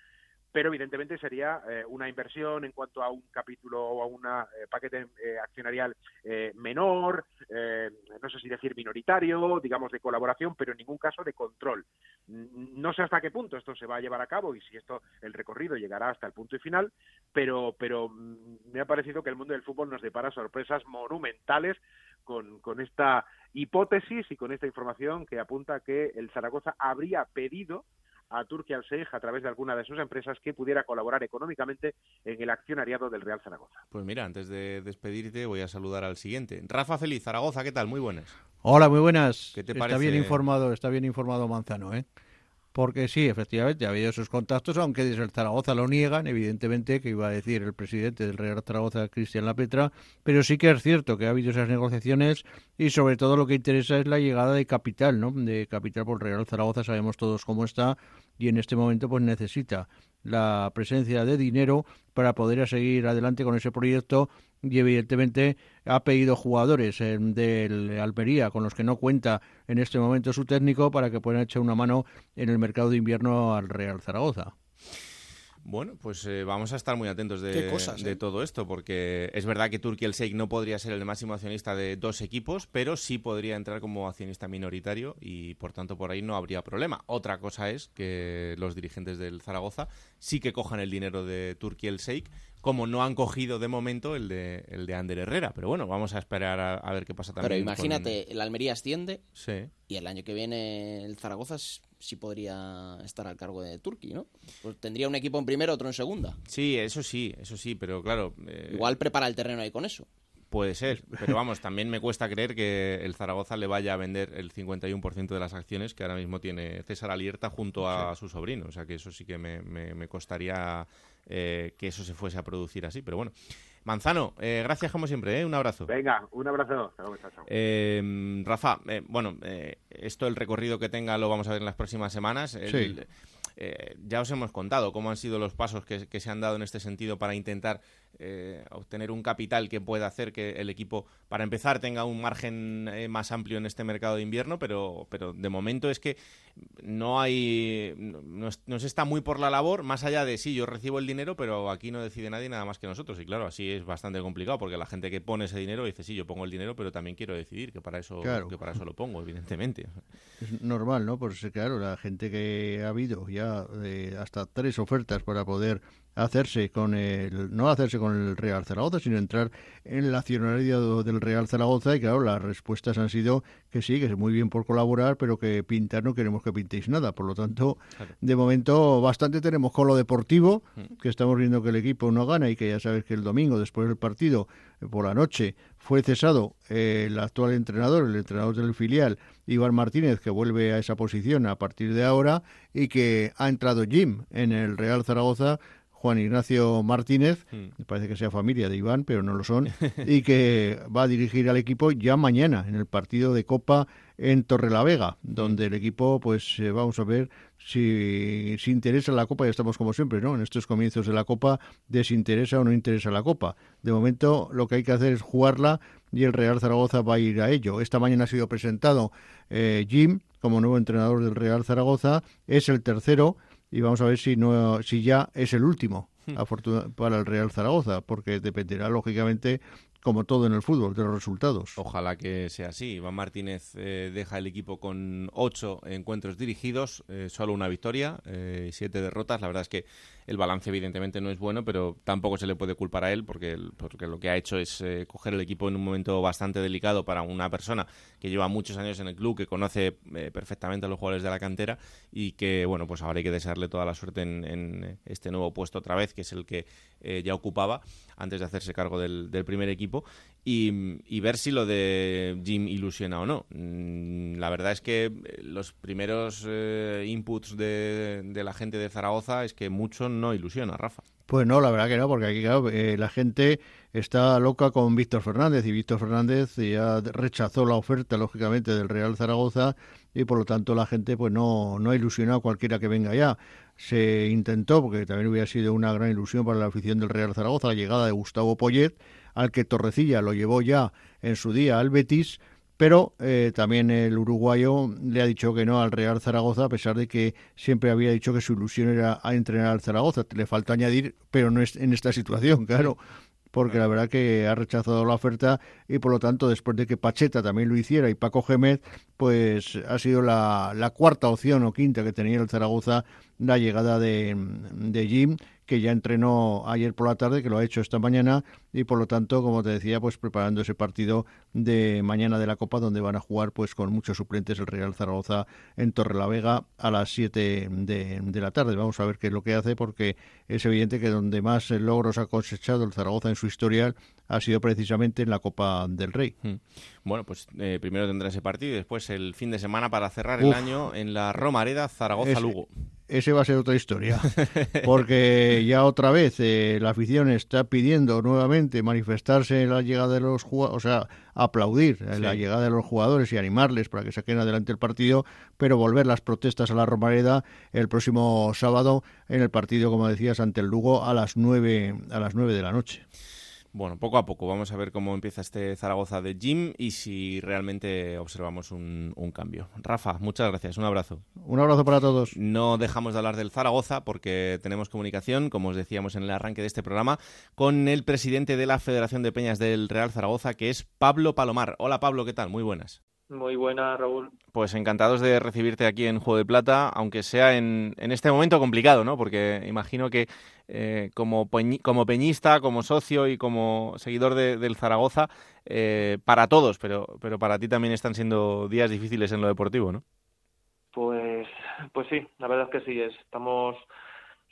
pero evidentemente sería eh, una inversión en cuanto a un capítulo o a un eh, paquete eh, accionarial menor, no sé si decir minoritario, digamos de colaboración, pero en ningún caso de control. No sé hasta qué punto esto se va a llevar a cabo y si esto el recorrido llegará hasta el punto y final, pero pero mm, me ha parecido que el mundo del fútbol nos depara sorpresas monumentales con, con esta hipótesis y con esta información que apunta que el Zaragoza habría pedido a Turquía al Sheikh a través de alguna de sus empresas que pudiera colaborar económicamente en el accionariado del Real Zaragoza. Pues mira, antes de despedirte voy a saludar al siguiente. Rafa Feliz, Zaragoza, ¿qué tal? Muy buenas. Hola, muy buenas. ¿Qué te está bien informado, está bien informado Manzano, ¿eh? Porque sí, efectivamente, ha habido esos contactos, aunque desde el Zaragoza lo niegan, evidentemente, que iba a decir el presidente del Real Zaragoza, Cristian Lapetra, pero sí que es cierto que ha habido esas negociaciones y sobre todo lo que interesa es la llegada de capital, ¿no? De capital por Real Zaragoza, sabemos todos cómo está y en este momento pues necesita la presencia de dinero para poder seguir adelante con ese proyecto y evidentemente ha pedido jugadores eh, del Almería con los que no cuenta en este momento su técnico para que puedan echar una mano en el mercado de invierno al Real Zaragoza. Bueno, pues eh, vamos a estar muy atentos de, de, todo esto, porque es verdad que Turquía el Sheikh no podría ser el máximo accionista de dos equipos, pero sí podría entrar como accionista minoritario y por tanto por ahí no habría problema. Otra cosa es que los dirigentes del Zaragoza sí que cojan el dinero de Turquía el Sheikh, como no han cogido de momento el de, el de Ander Herrera. Pero bueno, vamos a esperar a, ver qué pasa también. Pero imagínate, el Almería asciende y el año que viene el Zaragoza sí podría estar al cargo de Turquía, ¿no? Pues tendría un equipo en primera, otro en segunda. Sí, eso sí, eso sí, pero claro... Eh, Igual prepara el terreno ahí con eso. Puede ser, pero vamos, también me cuesta creer que el Zaragoza le vaya a vender el 51% de las acciones que ahora mismo tiene César Alierta junto a su sobrino. O sea que eso sí que me, me costaría eh, que eso se fuese a producir así. Pero bueno, Manzano, eh, gracias como siempre, ¿eh? un abrazo. Venga, un abrazo. Rafa, bueno, esto el recorrido que tenga lo vamos a ver en las próximas semanas. ya os hemos contado cómo han sido los pasos que, se han dado en este sentido para intentar obtener un capital que pueda hacer que el equipo, para empezar, tenga un margen más amplio en este mercado de invierno, pero, pero de momento es que no hay no, se está muy por la labor más allá de sí yo recibo el dinero pero aquí no decide nadie nada más que nosotros. Y claro así es bastante complicado porque la gente que pone ese dinero dice sí yo pongo el dinero pero también quiero decidir que para eso que para eso lo pongo evidentemente. Es normal no pues claro la gente que ha habido ya eh, hasta tres ofertas para poder hacerse con el no hacerse con el Real Zaragoza sino entrar en el accionariado del Real Zaragoza. Y claro las respuestas han sido que sí que es muy bien por colaborar pero que pintar no queremos que pintéis nada. Por lo tanto de momento bastante tenemos con lo deportivo mm. que estamos viendo que el equipo no gana y que ya sabes que el domingo después del partido por la noche fue cesado eh, el actual entrenador el entrenador del filial Iván Martínez que vuelve a esa posición a partir de ahora y que ha entrado Jim en el Real Zaragoza Juan Ignacio Martínez, hmm. me parece que sea familia de Iván, pero no lo son, y que va a dirigir al equipo ya mañana en el partido de Copa en Torrelavega, donde el equipo, pues eh, vamos a ver si, si interesa la Copa, ya estamos como siempre, ¿no? En estos comienzos de la Copa, desinteresa o no interesa la Copa. De momento lo que hay que hacer es jugarla y el Real Zaragoza va a ir a ello. Esta mañana ha sido presentado eh, Jim como nuevo entrenador del Real Zaragoza, es el tercero y vamos a ver si no si ya es el último hmm. para el Real Zaragoza, porque dependerá lógicamente como todo en el fútbol, de los resultados. Ojalá que sea así. Iván Martínez eh, deja el equipo con ocho encuentros dirigidos, eh, solo una victoria, eh, siete derrotas. La verdad es que el balance evidentemente no es bueno, pero tampoco se le puede culpar a él porque, porque lo que ha hecho es eh, coger el equipo en un momento bastante delicado para una persona que lleva muchos años en el club, que conoce eh, perfectamente a los jugadores de la cantera y que, bueno, pues ahora hay que desearle toda la suerte en, este nuevo puesto otra vez, que es el que eh, ya ocupaba antes de hacerse cargo del, primer equipo y, ver si lo de Jim ilusiona o no. Mm, la verdad es que los primeros inputs de, de la gente de Zaragoza es que mucho no ilusiona, Rafa. Pues no, la verdad que no, porque aquí claro, eh, la gente está loca con Víctor Fernández y Víctor Fernández ya rechazó la oferta, lógicamente, del Real Zaragoza y por lo tanto la gente pues no, no ha ilusionado a cualquiera que venga ya. Se intentó, porque también hubiera sido una gran ilusión para la afición del Real Zaragoza, la llegada de Gustavo Poyet, al que Torrecilla lo llevó ya en su día al Betis, pero eh, también el uruguayo le ha dicho que no al Real Zaragoza, a pesar de que siempre había dicho que su ilusión era a entrenar al Zaragoza. Le falta añadir, pero no es en esta situación, claro porque la verdad que ha rechazado la oferta y por lo tanto después de que Pacheta también lo hiciera y Paco Gémez, pues ha sido la, la cuarta opción o quinta que tenía el Zaragoza la llegada de, de Jim que ya entrenó ayer por la tarde, que lo ha hecho esta mañana y por lo tanto, como te decía, pues preparando ese partido de mañana de la Copa donde van a jugar pues con muchos suplentes el Real Zaragoza en Torrelavega a las 7 de, de la tarde. Vamos a ver qué es lo que hace porque es evidente que donde más logros ha cosechado el Zaragoza en su historial ha sido precisamente en la Copa del Rey. Hmm. Bueno, pues eh, primero tendrá ese partido y después el fin de semana para cerrar el año en la Romareda Zaragoza-Lugo ese va a ser otra historia. Porque ya otra vez eh, la afición está pidiendo nuevamente manifestarse en la llegada de los jugadores, o sea, aplaudir la llegada de los jugadores y animarles para que saquen adelante el partido, pero volver las protestas a la Romareda el próximo sábado en el partido, como decías, ante el Lugo a las nueve, a las nueve de la noche. Bueno, poco a poco vamos a ver cómo empieza este Zaragoza de Jim y si realmente observamos un, cambio. Rafa, muchas gracias, un abrazo. Un abrazo para todos. No dejamos de hablar del Zaragoza porque tenemos comunicación, como os decíamos en el arranque de este programa, con el presidente de la Federación de Peñas del Real Zaragoza, que es Pablo Palomar. Hola Pablo, ¿qué tal? Muy buenas. Muy buena, Raúl. Pues encantados de recibirte aquí en Juego de Plata, aunque sea en, en este momento complicado, ¿no? Porque imagino que eh, como, como peñista, como socio y como seguidor del Zaragoza, eh, para todos, pero, pero para ti también están siendo días difíciles en lo deportivo, ¿no? Pues, pues sí, la verdad es que sí, estamos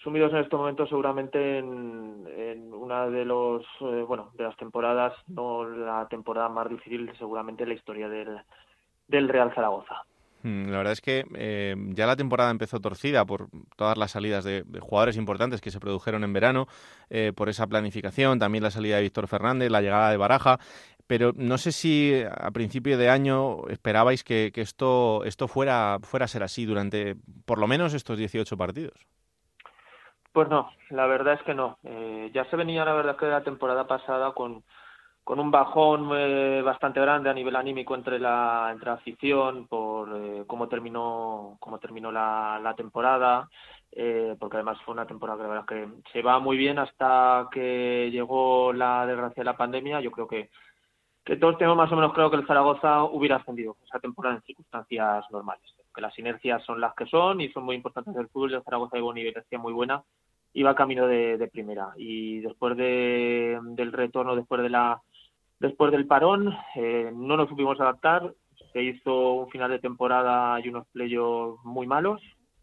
sumidos en estos momentos seguramente en, en una de los eh, bueno de las temporadas no la temporada más difícil seguramente en la historia del del Real Zaragoza. Hmm, la verdad es que eh, ya la temporada empezó torcida por todas las salidas de, jugadores importantes que se produjeron en verano, eh, por esa planificación, también la salida de Víctor Fernández, la llegada de Baraja, pero no sé si a principio de año esperabais que, esto, esto fuera, fuera a ser así durante por lo menos estos 18 partidos. Pues no, la verdad es que no. Eh, ya se venía la verdad que la temporada pasada con con un bajón eh, bastante grande a nivel anímico entre la entre afición por eh, cómo terminó cómo terminó la, la temporada eh, porque además fue una temporada que la verdad que se va muy bien hasta que llegó la desgracia de la pandemia. Yo creo que que todos tenemos más o menos creo que el Zaragoza hubiera ascendido esa temporada en circunstancias normales. Que las inercias son las que son y son muy importantes del fútbol el Zaragoza lleva una inercia muy buena y va camino de, de primera. Y después de, del retorno después de la Después del parón eh, no nos supimos adaptar, se hizo un final de temporada y unos playos muy malos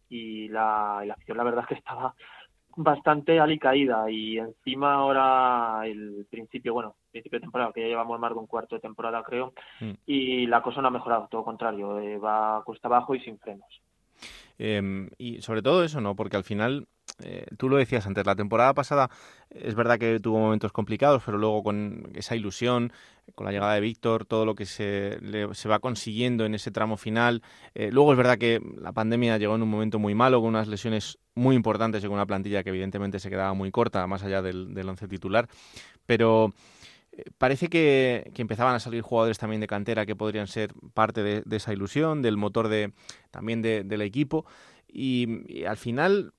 y la, la acción la verdad es que estaba bastante alicaída y encima ahora el principio, bueno, principio de temporada, que ya llevamos más de un cuarto de temporada creo, mm. y la cosa no ha mejorado, todo contrario, eh, va cuesta abajo y sin frenos. Em, y sobre todo eso, ¿no? Porque al final eh, tú lo decías antes, la temporada pasada es verdad que tuvo momentos complicados, pero luego con esa ilusión, con la llegada de Víctor, todo lo que se, se va consiguiendo en ese tramo final. Eh, luego es verdad que la pandemia llegó en un momento muy malo, con unas lesiones muy importantes y con una plantilla que evidentemente se quedaba muy corta, más allá del, del once titular. Pero parece que, empezaban a salir jugadores también de cantera que podrían ser parte de, esa ilusión, del motor de, también del equipo. Y, al final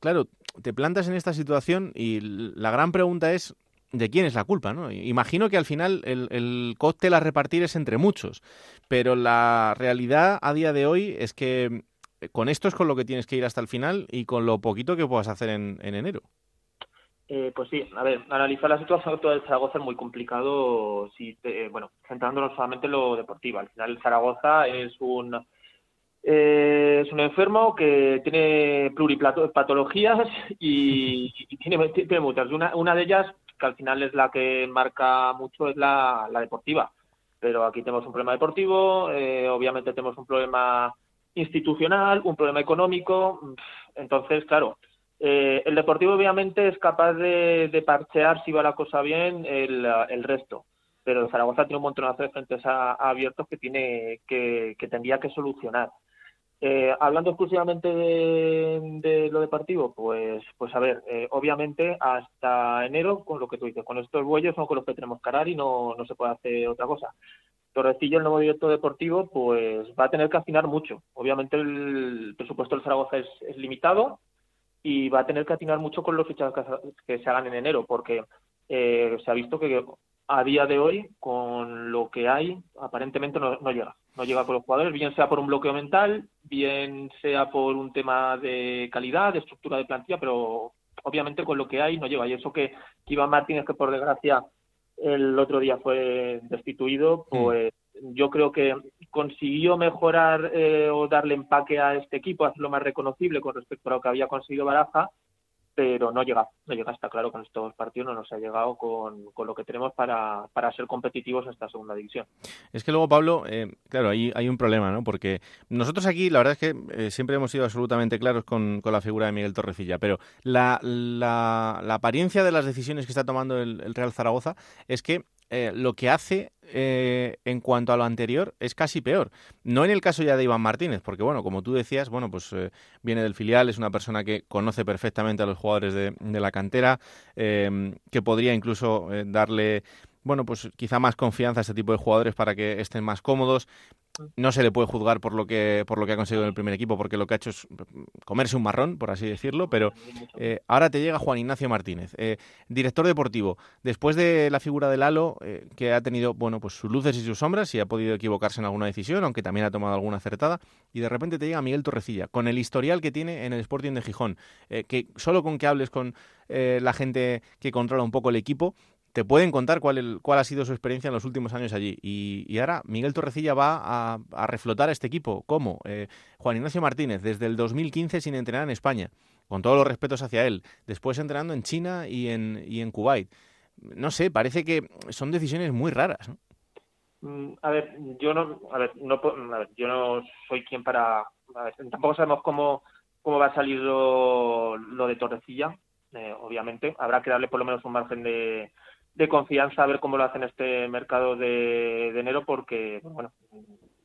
claro, te plantas en esta situación y la gran pregunta es de quién es la culpa, ¿no? Imagino que al final el, el, cóctel a repartir es entre muchos, pero la realidad a día de hoy es que eh, con esto es con lo que tienes que ir hasta el final y con lo poquito que puedas hacer en, enero. Eh, pues sí, a ver, analizar la situación actual del Zaragoza es muy complicado, si bueno, centrándonos solamente en lo deportivo. Al final el Zaragoza es un eh, es un enfermo que tiene pluripatologías y, tiene, tiene, muchas. Una, una de ellas, que al final es la que marca mucho, es la, la deportiva. Pero aquí tenemos un problema deportivo, eh, obviamente tenemos un problema institucional, un problema económico. Entonces, claro, Eh, el Deportivo obviamente es capaz de, parchear si va la cosa bien el, resto, pero Zaragoza tiene un montonazo de frentes abiertos que tiene que, tendría que solucionar. Eh, hablando exclusivamente de, lo deportivo, pues, pues a ver, eh, obviamente hasta enero, con lo que tú dices, con estos bueyes son con los que tenemos que y no, no se puede hacer otra cosa. Torrecillo, el nuevo director deportivo, pues va a tener que afinar mucho. Obviamente el presupuesto del Zaragoza es limitado, y va a tener que atinar mucho con los fichajes que se hagan en enero, porque eh, se ha visto que a día de hoy, con lo que hay, aparentemente no, llega. No llega con los jugadores, bien sea por un bloqueo mental, bien sea por un tema de calidad, de estructura de plantilla, pero obviamente con lo que hay no llega. Y eso que, que Iván Martínez, que por desgracia el otro día fue destituido, mm. pues yo creo que consiguió mejorar eh, o darle empaque a este equipo, hacerlo más reconocible con respecto a lo que había conseguido Baraja, pero no llega, no llega, está claro, con estos partidos no nos ha llegado con, lo que tenemos para, para, ser competitivos en esta segunda división. Es que luego, Pablo, eh, claro, hay, hay un problema, ¿no? Porque nosotros aquí, la verdad es que eh, siempre hemos sido absolutamente claros con, con, la figura de Miguel Torrecilla, pero la, la, apariencia de las decisiones que está tomando el Real Zaragoza es que eh, lo que hace eh, en cuanto a lo anterior es casi peor. No en el caso ya de Iván Martínez, porque bueno, como tú decías, bueno, pues eh, viene del filial, es una persona que conoce perfectamente a los jugadores de, de la cantera, que podría incluso darle bueno, pues quizá más confianza a este tipo de jugadores para que estén más cómodos. No se le puede juzgar por lo que por lo que ha conseguido en el primer equipo, porque lo que ha hecho es comerse un marrón, por así decirlo. Pero eh, ahora te llega Juan Ignacio Martínez, eh, director deportivo. Después de la figura del Halo, eh, que ha tenido bueno pues sus luces y sus sombras y ha podido equivocarse en alguna decisión, aunque también ha tomado alguna acertada. Y de repente te llega Miguel Torrecilla, con el historial que tiene en el Sporting de Gijón, que solo con que hables con la gente que controla un poco el equipo, te pueden contar cuál, cuál ha sido su experiencia en los últimos años allí. Y, ahora Miguel Torrecilla va a, reflotar a este equipo. ¿Cómo? Eh, Juan Ignacio Martínez, desde el 2015 sin entrenar en España, con todos los respetos hacia él. Después entrenando en China y en, y en Kuwait. No sé, parece que son decisiones muy raras. Mm, a ver, yo no, a ver, no, yo no soy quien para. tampoco sabemos cómo, cómo va a salir lo, de Torrecilla. Eh, obviamente, habrá que darle por lo menos un margen de, de confianza a ver cómo lo hacen este mercado de, enero porque bueno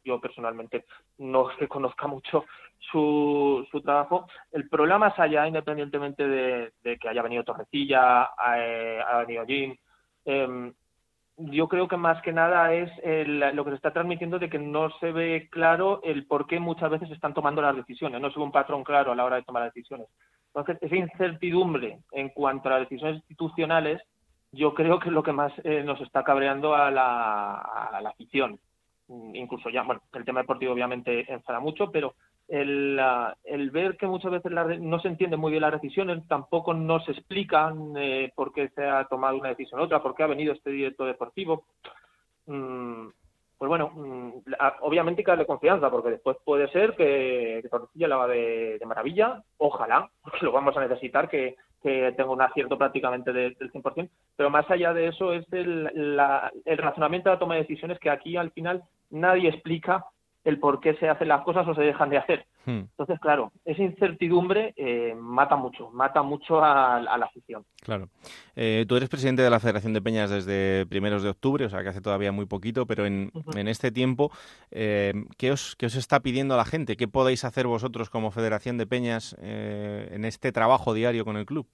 yo personalmente no es que conozca mucho su, su trabajo el problema más allá independientemente de, que haya venido Torrecilla ha, eh, venido Jim em, yo creo que más que nada es lo que se está transmitiendo de que no se ve claro el por qué muchas veces están tomando las decisiones, no se ve un patrón claro a la hora de tomar las decisiones. Entonces, esa incertidumbre en cuanto a las decisiones institucionales yo creo que es lo que más eh, nos está cabreando a la, a la afición. Mm, incluso ya, bueno, el tema deportivo obviamente enfada mucho, pero el, el ver que muchas veces no se entiende muy bien las decisiones, tampoco nos explican eh, por qué se ha tomado una decisión u otra, por qué ha venido este director deportivo. Mm, pues bueno, mm, obviamente hay que darle confianza, porque después puede ser que, que Torrecilla la va de, de, maravilla, ojalá, porque lo vamos a necesitar, que, que tenga un acierto prácticamente del, 100%, pero más allá de eso es el, el razonamiento de la toma de decisiones que aquí al final nadie explica el por qué se hacen las cosas o se dejan de hacer. Hmm. Entonces, claro, esa incertidumbre eh, mata mucho, mata mucho a, la afición. Claro. Eh, tú eres presidente de la Federación de Peñas desde primeros de octubre, o sea que hace todavía muy poquito, pero en, en este tiempo, eh, ¿qué, os, ¿qué os está pidiendo la gente? ¿Qué podéis hacer vosotros como Federación de Peñas en este trabajo diario con el club?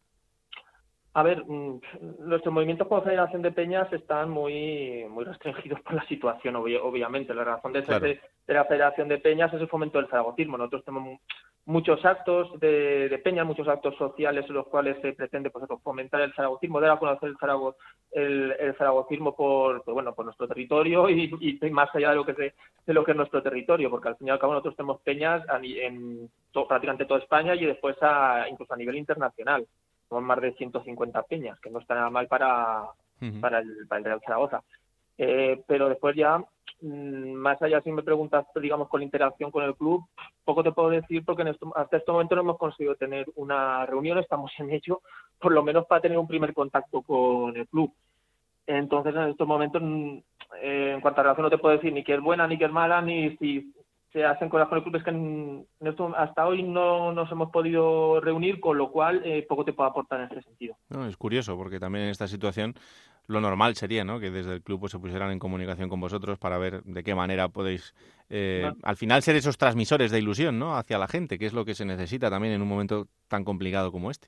A ver, mm, nuestros movimientos como Federación de Peñas están muy muy restringidos por la situación, obviamente. La razón de ser de, la Federación de Peñas es el fomento del zaragotismo. Nosotros tenemos muchos actos de, de peñas, muchos actos sociales en los cuales se pretende pues, fomentar el zaragotismo, dar a conocer el, zarago, el, zaragotismo por, pues, bueno, por nuestro territorio y, más allá de lo, que es de, lo que es nuestro territorio, porque al fin y al cabo nosotros tenemos peñas en, prácticamente toda España y después a, incluso a nivel internacional son más de 150 peñas, que no está nada mal para, para, el, para el Real Zaragoza. Eh, pero después ya, mm, más allá si me preguntas, digamos, con la interacción con el club, poco te puedo decir porque en hasta este momento no hemos conseguido tener una reunión, estamos en ello, por lo menos para tener un primer contacto con el club. Entonces, en estos momentos, mm, eh, en cuanto a relación, no te puedo decir ni que es buena ni que es mala, ni si se hacen cosas con el club es que en, esto, hasta hoy no nos hemos podido reunir, con lo cual eh, poco te puedo aportar en este sentido. No, es curioso, porque también en esta situación lo normal sería ¿no? que desde el club pues, se pusieran en comunicación con vosotros para ver de qué manera podéis, eh, al final, ser esos transmisores de ilusión ¿no? hacia la gente, que es lo que se necesita también en un momento tan complicado como este.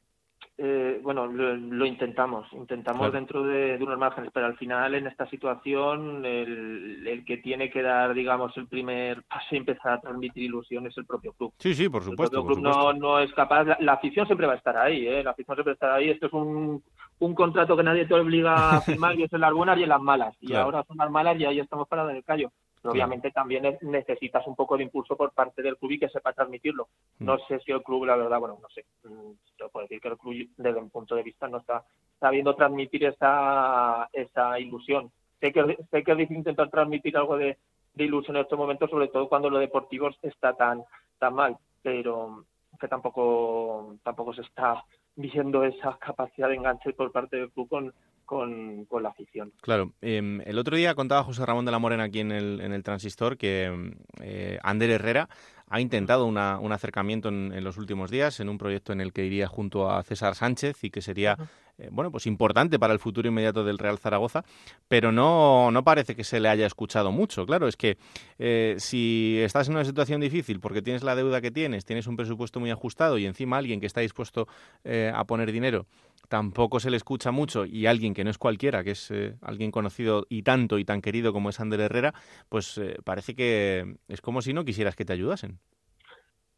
Eh, bueno, lo, intentamos, intentamos dentro de, unos márgenes, pero al final en esta situación el, que tiene que dar, digamos, el primer paso y empezar a transmitir ilusión es el propio club. Sí, sí, por supuesto. El club No, no es capaz, la, afición siempre va a estar ahí, ¿eh? la afición siempre va a estar ahí. Esto es un, un contrato que nadie te obliga a firmar y es en las buenas y en las malas. Y ahora son las malas y ahí estamos para dar el callo obviamente también necesitas un poco de impulso por parte del club y que sepa transmitirlo. Mm. No sé si el club, la verdad, bueno, no sé, mm, yo puedo decir que el club desde un punto de vista no está sabiendo transmitir esa, esa ilusión. Sé que, sé que es difícil intentar transmitir algo de, ilusión en estos momentos, sobre todo cuando lo deportivo está tan, tan mal, pero que tampoco, tampoco se está viendo esa capacidad de enganche por parte del club con, con, la afición. Claro. Em, el otro día contaba José Ramón de la Morena aquí en el, en el Transistor que eh, Ander Herrera ha intentado un acercamiento en, los últimos días en un proyecto en el que iría junto a César Sánchez y que sería eh, bueno pues importante para el futuro inmediato del Real Zaragoza, pero no, no parece que se le haya escuchado mucho. Claro, es que eh, si estás en una situación difícil porque tienes la deuda que tienes, tienes un presupuesto muy ajustado y encima alguien que está dispuesto a poner dinero tampoco se le escucha mucho y alguien que no es cualquiera, que es eh, alguien conocido y tanto y tan querido como es Ander Herrera, pues eh, parece que es como si no quisieras que te ayudasen.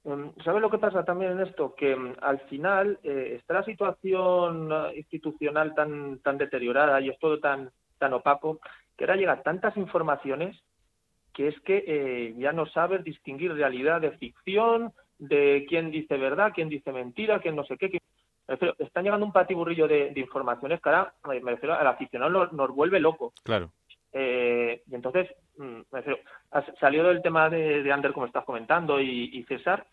Em, ¿Sabes lo que pasa también en esto? Que em, al final eh, está la situación institucional tan, tan deteriorada y es todo tan, tan opaco que ahora llegan tantas informaciones que es que ya no sabes distinguir realidad de ficción, de quién dice verdad, quién dice mentira, quién no sé qué. Están llegando un patiburrillo de, de informaciones que ahora, me refiero, al aficionado nos, vuelve loco. Claro. Eh, y entonces, mm, me refiero, salió del tema de, de Ander, como estás comentando, y, César,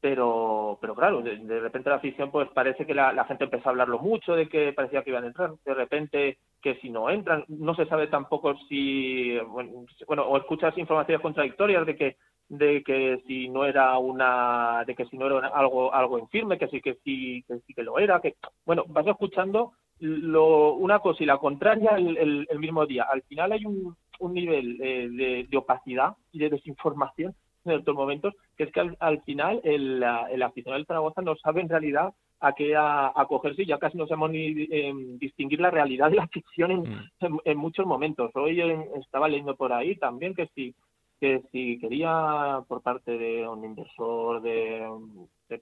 pero pero claro, de, repente la afición pues parece que la, gente empezó a hablarlo mucho, de que parecía que iban a entrar, de repente que si no entran, no se sabe tampoco si, bueno, o escuchas informaciones contradictorias de que de que si no era una de que si no era algo algo infirme que sí que sí que sí que lo era que bueno vas escuchando lo, una cosa y la contraria el, el, mismo día al final hay un, un nivel eh, de, opacidad y de desinformación en estos momentos que es que al, final el, el aficionado del Zaragoza no sabe en realidad a qué acogerse y ya casi no sabemos ni eh, distinguir la realidad de la ficción en, mm. en, muchos momentos hoy eh, estaba leyendo por ahí también que si que si quería por parte de un inversor de,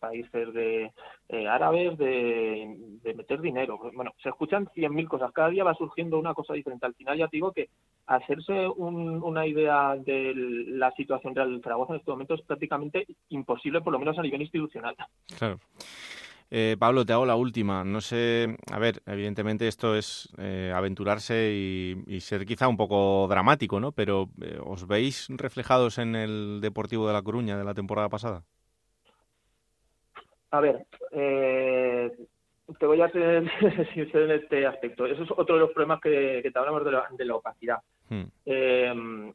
países de eh, árabes de, meter dinero. Bueno, se escuchan 100.000 cosas, cada día va surgiendo una cosa diferente. Al final ya digo que hacerse una idea de la situación real del Zaragoza en este momento es prácticamente imposible, por lo menos a nivel institucional. Claro. Eh, Pablo, te hago la última. No sé, a ver, evidentemente esto es eh, aventurarse y, ser quizá un poco dramático, ¿no? Pero eh, ¿os veis reflejados en el Deportivo de La Coruña de la temporada pasada? A ver, te voy a ser sincero en este aspecto. Eso es otro de los problemas que, te hablamos de la, de la opacidad. Hmm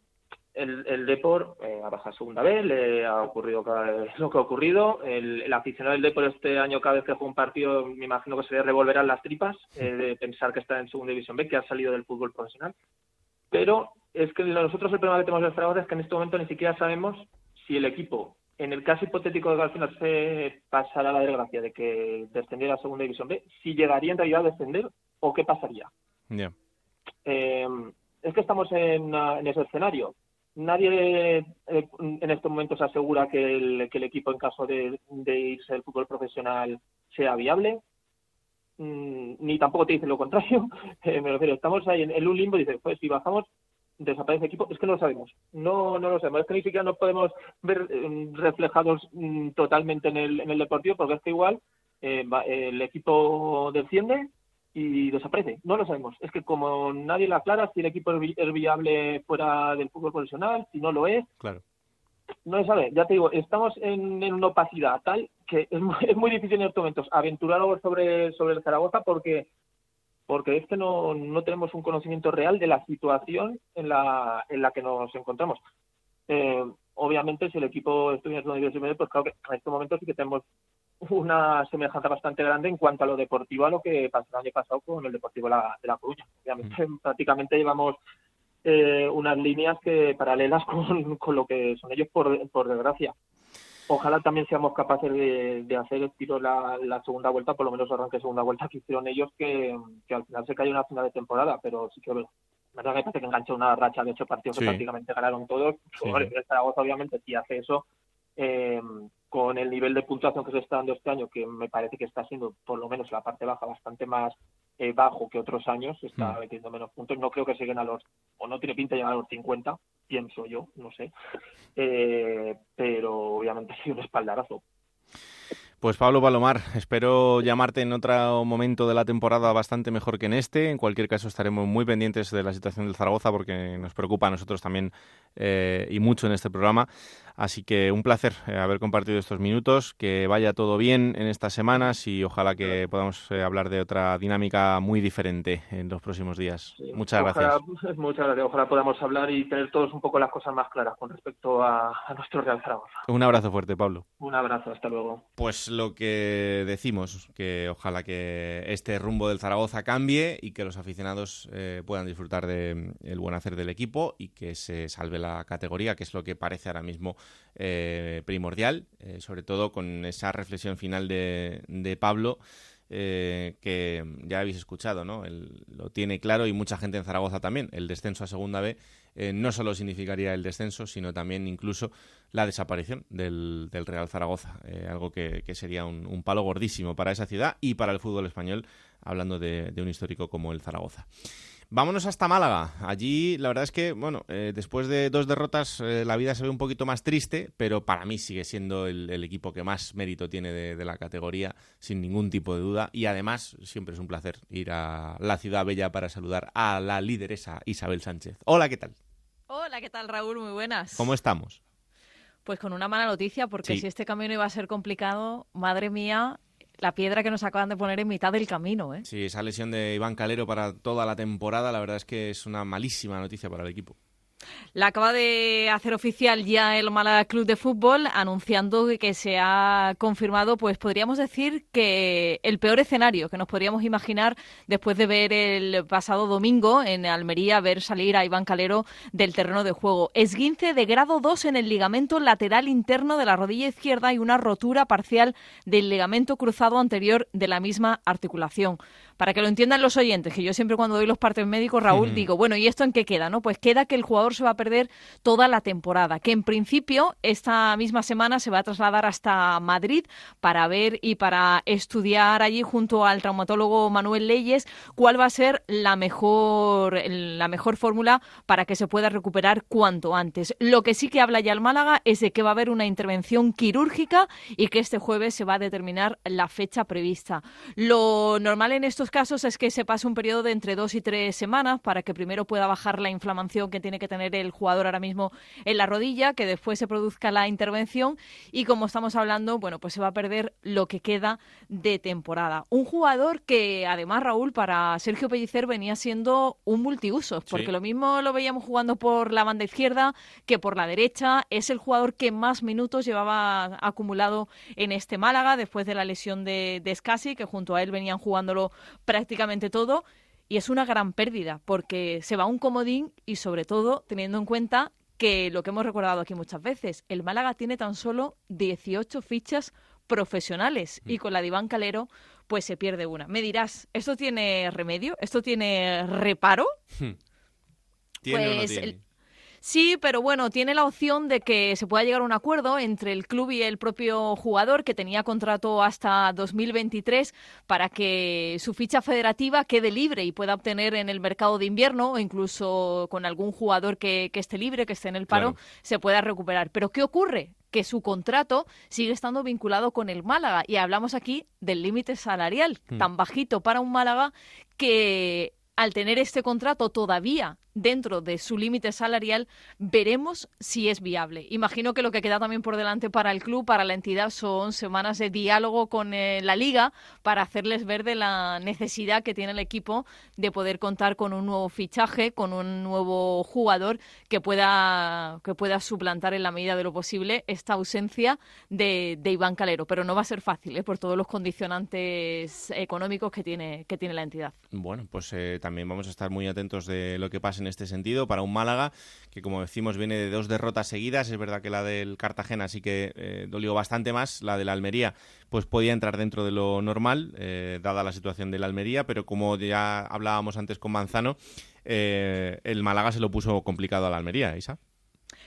el, el Depor eh, ha bajado segunda vez, le ha ocurrido lo que ha ocurrido. El, aficionado del Depor este año, cada vez que juega un partido, me imagino que se le revolverán las tripas eh, de pensar que está en segunda división B, que ha salido del fútbol profesional. Pero es que nosotros el problema que tenemos el Zaragoza es que en este momento ni siquiera sabemos si el equipo, en el caso hipotético de que al final se pasara la desgracia de que descendiera a segunda división B, si llegaría en realidad a descender o qué pasaría. Eh, es que estamos en, en ese escenario Nadie eh, en estos momentos asegura que el, que el equipo, en caso de, irse al fútbol profesional, sea viable. Mm, ni tampoco te dicen lo contrario. Eh, me refiero, estamos ahí en, un limbo y dices, pues si bajamos, desaparece el equipo. Es que no lo sabemos. No, no lo sabemos. Es que ni siquiera nos podemos ver eh, reflejados mm, totalmente en el, en el deportivo, porque es que igual el equipo desciende y desaparece. No lo sabemos. Es que como nadie la aclara si el equipo es viable fuera del fútbol profesional, si no lo es. Claro. No se sabe. Ya te digo, estamos en, una opacidad tal que es muy, es muy, difícil en estos momentos aventurar algo sobre, sobre el Zaragoza porque porque es que no, no tenemos un conocimiento real de la situación en la, en la que nos encontramos. Eh, obviamente si el equipo estuviera en segunda división, pues claro que en este momento sí que tenemos una semejanza bastante grande en cuanto a lo deportivo a lo que pasó el año pasado con el Deportivo de la, de la Coruña. Obviamente prácticamente llevamos eh, unas líneas que paralelas con, con, lo que son ellos por, por desgracia. Ojalá también seamos capaces de, de hacer el tiro la, la, segunda vuelta, por lo menos arranque segunda vuelta que hicieron ellos, que, que al final se cayó una final de temporada, pero sí que verdad que parece que enganchó una racha de ocho partidos que prácticamente ganaron todos. Sí. El Zaragoza obviamente si hace eso, eh, con el nivel de puntuación que se está dando este año, que me parece que está siendo por lo menos la parte baja bastante más eh, bajo que otros años, está mm. metiendo menos puntos. No creo que lleguen a los, o no tiene pinta de llegar a los 50, pienso yo, no sé. Eh, pero obviamente ha sido un espaldarazo. Pues Pablo Palomar, espero llamarte en otro momento de la temporada bastante mejor que en este. En cualquier caso, estaremos muy pendientes de la situación del Zaragoza porque nos preocupa a nosotros también eh, y mucho en este programa. Así que un placer eh, haber compartido estos minutos, que vaya todo bien en estas semanas y ojalá que podamos eh, hablar de otra dinámica muy diferente en los próximos días. Sí, muchas ojalá, gracias. Muchas gracias. Ojalá podamos hablar y tener todos un poco las cosas más claras con respecto a, a nuestro Real Zaragoza. Un abrazo fuerte, Pablo. Un abrazo, hasta luego. Pues lo que decimos, que ojalá que este rumbo del Zaragoza cambie y que los aficionados eh, puedan disfrutar del de, buen hacer del equipo y que se salve la categoría, que es lo que parece ahora mismo eh, primordial, eh, sobre todo con esa reflexión final de, de Pablo. Eh, que ya habéis escuchado, ¿no? Él lo tiene claro y mucha gente en Zaragoza también. El descenso a Segunda B eh, no solo significaría el descenso, sino también incluso la desaparición del, del Real Zaragoza, eh, algo que, que sería un, palo gordísimo para esa ciudad y para el fútbol español, hablando de, de un histórico como el Zaragoza. Vámonos hasta Málaga. Allí la verdad es que, bueno, eh, después de dos derrotas la vida se ve un poquito más triste, pero para mí sigue siendo el, el equipo que más mérito tiene de, de, la categoría, sin ningún tipo de duda. Y además siempre es un placer ir a la ciudad bella para saludar a la lideresa Isabel Sánchez. Hola, ¿qué tal? Hola, ¿qué tal Raúl? Muy buenas. ¿Cómo estamos? Pues con una mala noticia, porque sí. si este camino iba a ser complicado, madre mía, la piedra que nos acaban de poner en mitad del camino. ¿eh? Sí, esa lesión de Iván Calero para toda la temporada, la verdad es que es una malísima noticia para el equipo. La acaba de hacer oficial ya el Málaga Club de Fútbol, anunciando que se ha confirmado, pues podríamos decir que el peor escenario que nos podríamos imaginar después de ver el pasado domingo en Almería, ver salir a Iván Calero del terreno de juego. Esguince de grado 2 en el ligamento lateral interno de la rodilla izquierda y una rotura parcial del ligamento cruzado anterior de la misma articulación para que lo entiendan los oyentes, que yo siempre cuando doy los partes médicos, Raúl, mm. digo, bueno, ¿y esto en qué queda? no Pues queda que el jugador se va a perder toda la temporada, que en principio esta misma semana se va a trasladar hasta Madrid para ver y para estudiar allí junto al traumatólogo Manuel Leyes cuál va a ser la mejor, la mejor fórmula para que se pueda recuperar cuanto antes. Lo que sí que habla ya el Málaga es de que va a haber una intervención quirúrgica y que este jueves se va a determinar la fecha prevista. Lo normal en estos casos es que se pase un periodo de entre dos y tres semanas para que primero pueda bajar la inflamación que tiene que tener el jugador ahora mismo en la rodilla, que después se produzca la intervención y como estamos hablando, bueno, pues se va a perder lo que queda de temporada. Un jugador que además, Raúl, para Sergio Pellicer venía siendo un multiusos, porque sí. lo mismo lo veíamos jugando por la banda izquierda que por la derecha. Es el jugador que más minutos llevaba acumulado en este Málaga después de la lesión de, de Scassi, que junto a él venían jugándolo prácticamente todo y es una gran pérdida porque se va un comodín y sobre todo teniendo en cuenta que lo que hemos recordado aquí muchas veces, el Málaga tiene tan solo 18 fichas profesionales mm. y con la de Iván Calero pues se pierde una. Me dirás, ¿esto tiene remedio? ¿Esto tiene reparo? Hmm. ¿Tiene pues o no tiene? El, Sí, pero bueno, tiene la opción de que se pueda llegar a un acuerdo entre el club y el propio jugador que tenía contrato hasta 2023 para que su ficha federativa quede libre y pueda obtener en el mercado de invierno o incluso con algún jugador que, que esté libre, que esté en el paro, claro. se pueda recuperar. Pero ¿qué ocurre? que su contrato sigue estando vinculado con el Málaga y hablamos aquí del límite salarial mm. tan bajito para un Málaga que al tener este contrato todavía dentro de su límite salarial, veremos si es viable. Imagino que lo que queda también por delante para el club, para la entidad, son semanas de diálogo con eh, la liga para hacerles ver de la necesidad que tiene el equipo de poder contar con un nuevo fichaje, con un nuevo jugador que pueda, que pueda suplantar en la medida de lo posible esta ausencia de, de Iván Calero. Pero no va a ser fácil ¿eh? por todos los condicionantes económicos que tiene, que tiene la entidad. Bueno, pues eh, también vamos a estar muy atentos de lo que pase en este sentido para un Málaga que, como decimos, viene de dos derrotas seguidas. Es verdad que la del Cartagena sí que eh, dolió bastante más. La de la Almería, pues podía entrar dentro de lo normal, eh, dada la situación de la Almería, pero como ya hablábamos antes con Manzano, eh, el Málaga se lo puso complicado a la Almería, Isa.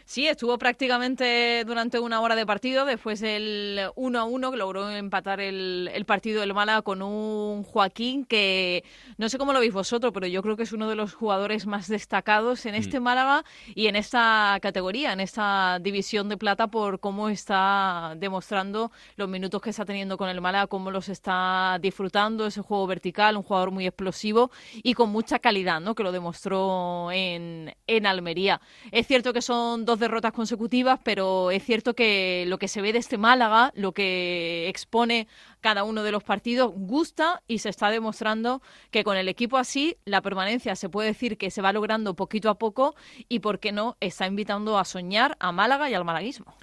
Sí, estuvo prácticamente durante una hora de partido, después del 1 a 1 que logró empatar el, el, partido del Málaga con un Joaquín que no sé cómo lo veis vosotros, pero yo creo que es uno de los jugadores más destacados en este mm. Málaga y en esta categoría, en esta división de plata por cómo está demostrando los minutos que está teniendo con el Málaga, cómo los está disfrutando, ese juego vertical, un jugador muy explosivo y con mucha calidad, ¿no? Que lo demostró en, en Almería. Es cierto que son dos derrotas consecutivas, pero es cierto que lo que se ve de este Málaga, lo que expone cada uno de los partidos, gusta y se está demostrando que con el equipo así la permanencia se puede decir que se va logrando poquito a poco y, ¿por qué no?, está invitando a soñar a Málaga y al malaguismo.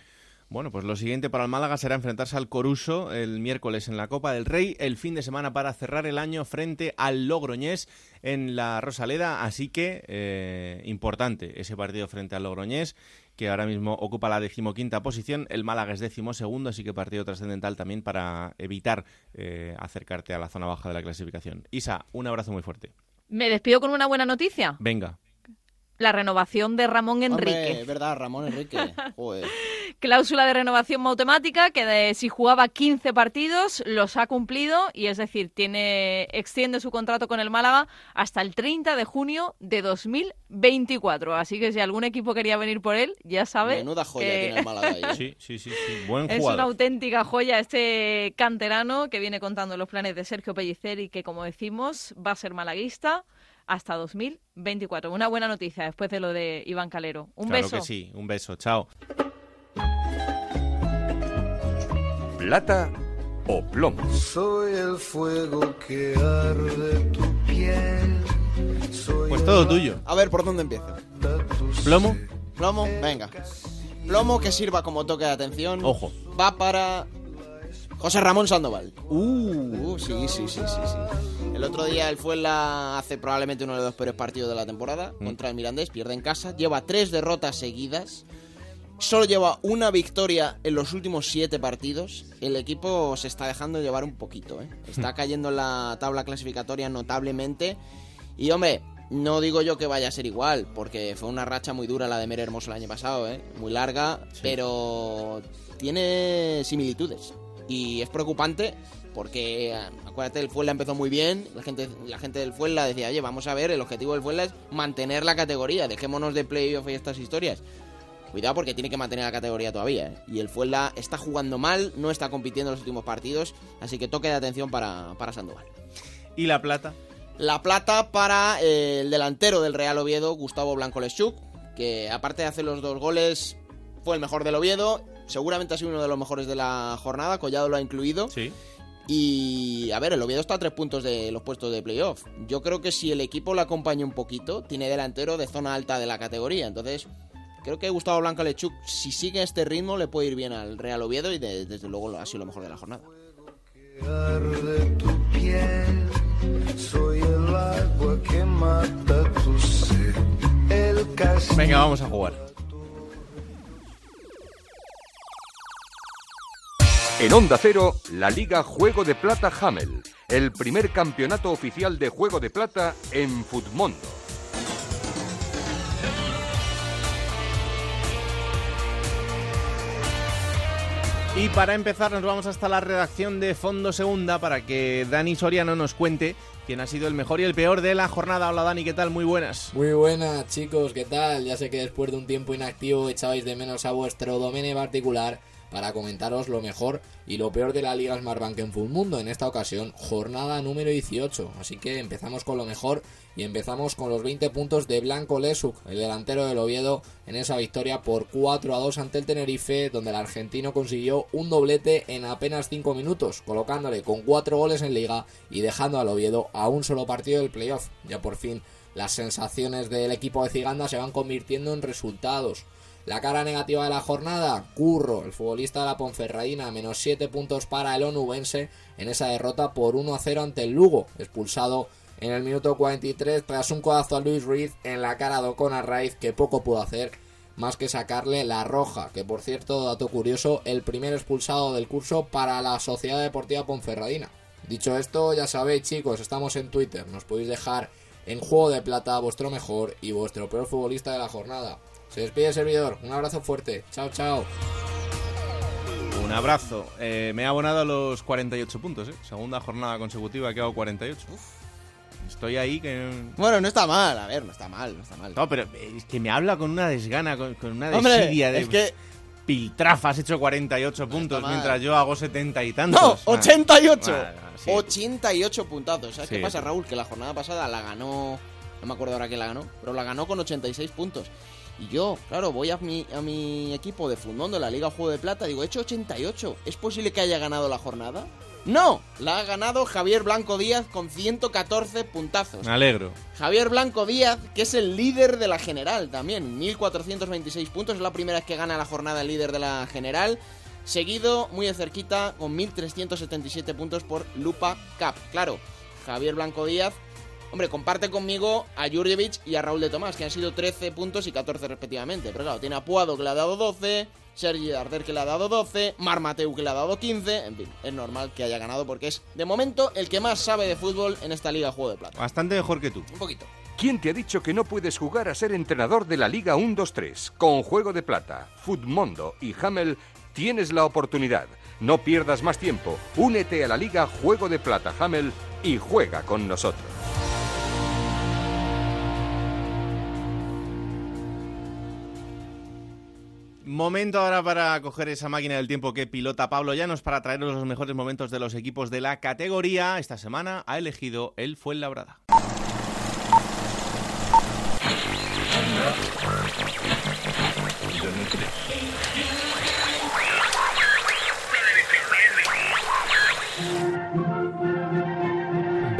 Bueno, pues lo siguiente para el Málaga será enfrentarse al Coruso el miércoles en la Copa del Rey, el fin de semana para cerrar el año frente al Logroñés en la Rosaleda, así que eh, importante ese partido frente al Logroñés que ahora mismo ocupa la decimoquinta posición. El Málaga es décimo segundo, así que partido trascendental también para evitar eh, acercarte a la zona baja de la clasificación. Isa, un abrazo muy fuerte. Me despido con una buena noticia. Venga la renovación de Ramón Enrique. Hombre, verdad, Ramón Enrique. Cláusula de renovación automática que de, si jugaba 15 partidos los ha cumplido y es decir, tiene extiende su contrato con el Málaga hasta el 30 de junio de 2024. Así que si algún equipo quería venir por él, ya sabe. Menuda joya tiene el Málaga ahí. ¿eh? Sí, sí, sí, sí. Buen Es una auténtica joya este canterano que viene contando los planes de Sergio Pellicer y que, como decimos, va a ser malaguista hasta 2024. Una buena noticia después de lo de Iván Calero. Un claro beso. que sí, un beso. Chao. Plata o plomo. Soy el fuego que arde tu piel. pues todo tuyo. A ver, ¿por dónde empiezo? ¿Plomo? Plomo, venga. Plomo que sirva como toque de atención. Ojo. Va para José Ramón Sandoval. Uh, uh sí, sí, sí, sí, sí. El otro día el Fuenla hace probablemente uno de los peores partidos de la temporada mm. contra el Mirandés, pierde en casa, lleva tres derrotas seguidas, solo lleva una victoria en los últimos siete partidos. El equipo se está dejando llevar un poquito, ¿eh? está mm. cayendo en la tabla clasificatoria notablemente. Y hombre, no digo yo que vaya a ser igual, porque fue una racha muy dura la de Mere Hermoso el año pasado, ¿eh? muy larga, pero tiene similitudes. Y es preocupante porque acuérdate, el Fuenla empezó muy bien, la gente, la gente del Fuenla decía, oye, vamos a ver, el objetivo del Fuenla es mantener la categoría, dejémonos de playoff y estas historias. Cuidado porque tiene que mantener la categoría todavía, ¿eh? Y el Fuenla está jugando mal, no está compitiendo en los últimos partidos, así que toque de atención para, para Sandoval. ¿Y la plata? La plata para eh, el delantero del Real Oviedo, Gustavo Blanco Lechuk, que aparte de hacer los dos goles, fue el mejor del Oviedo. Seguramente ha sido uno de los mejores de la jornada, Collado lo ha incluido. Sí. Y a ver, el Oviedo está a tres puntos de los puestos de playoff. Yo creo que si el equipo lo acompaña un poquito, tiene delantero de zona alta de la categoría. Entonces, creo que Gustavo Blanca Lechuk, si sigue este ritmo, le puede ir bien al Real Oviedo y desde luego ha sido lo mejor de la jornada. Venga, vamos a jugar. En Onda Cero, la Liga Juego de Plata Hamel, el primer campeonato oficial de Juego de Plata en Futmundo. Y para empezar nos vamos hasta la redacción de Fondo Segunda para que Dani Soriano nos cuente quién ha sido el mejor y el peor de la jornada. Hola Dani, ¿qué tal? Muy buenas. Muy buenas chicos, ¿qué tal? Ya sé que después de un tiempo inactivo echabais de menos a vuestro dominio particular para comentaros lo mejor y lo peor de la Liga Smartbank en Full Mundo. En esta ocasión, jornada número 18. Así que empezamos con lo mejor y empezamos con los 20 puntos de Blanco Lesuk, el delantero del Oviedo, en esa victoria por 4 a 2 ante el Tenerife, donde el argentino consiguió un doblete en apenas 5 minutos, colocándole con 4 goles en liga y dejando al Oviedo a un solo partido del playoff. Ya por fin las sensaciones del equipo de Ciganda se van convirtiendo en resultados. La cara negativa de la jornada, Curro, el futbolista de la Ponferradina, menos 7 puntos para el onubense en esa derrota por 1 a 0 ante el Lugo, expulsado en el minuto 43 tras un codazo a Luis Ruiz en la cara de O'Connor Raiz que poco pudo hacer más que sacarle la roja, que por cierto, dato curioso, el primer expulsado del curso para la Sociedad Deportiva Ponferradina. Dicho esto, ya sabéis chicos, estamos en Twitter, nos podéis dejar en Juego de Plata vuestro mejor y vuestro peor futbolista de la jornada. Se despide el servidor. Un abrazo fuerte. Chao, chao. Un abrazo. Eh, me he abonado a los 48 puntos, ¿eh? Segunda jornada consecutiva que hago 48. Estoy ahí que... Bueno, no está mal, a ver, no está mal, no está mal. No, pero es que me habla con una desgana, con, con una Hombre, desidia de... es que- Piltrafa, has hecho 48 puntos mal. mientras yo hago 70 y tantos. ¡No! Ah, ¡88! bueno, sí. 88 puntazos. ¿Sabes Sí, qué pasa. Raúl? Que la jornada pasada la ganó. No me acuerdo ahora quién la ganó, pero la ganó con 86 puntos. Y yo, claro, voy a mi, a mi equipo de Fundondo, la Liga Juego de Plata, digo, he hecho 88. ¿Es posible que haya ganado la jornada? ¡No! La ha ganado Javier Blanco Díaz con 114 puntazos. Me alegro. Javier Blanco Díaz, que es el líder de la general también, 1426 puntos, es la primera vez que gana la jornada el líder de la general. Seguido, muy de cerquita, con 1377 puntos por Lupa Cup. Claro, Javier Blanco Díaz, hombre, comparte conmigo a Jurjevic y a Raúl de Tomás, que han sido 13 puntos y 14 respectivamente. Pero claro, tiene a Puado que le ha dado 12, Sergi Darder que le ha dado 12, Mar Mateu que le ha dado 15. En fin, es normal que haya ganado porque es, de momento, el que más sabe de fútbol en esta Liga Juego de Plata. Bastante mejor que tú. Un poquito. ¿Quién te ha dicho que no puedes jugar a ser entrenador de la Liga 1-2-3? Con Juego de Plata, Futmundo y Hamel tienes la oportunidad. No pierdas más tiempo. Únete a la Liga Juego de Plata Hamel y juega con nosotros. Momento ahora para coger esa máquina del tiempo que pilota Pablo Llanos para traeros los mejores momentos de los equipos de la categoría. Esta semana ha elegido el Fuenlabrada.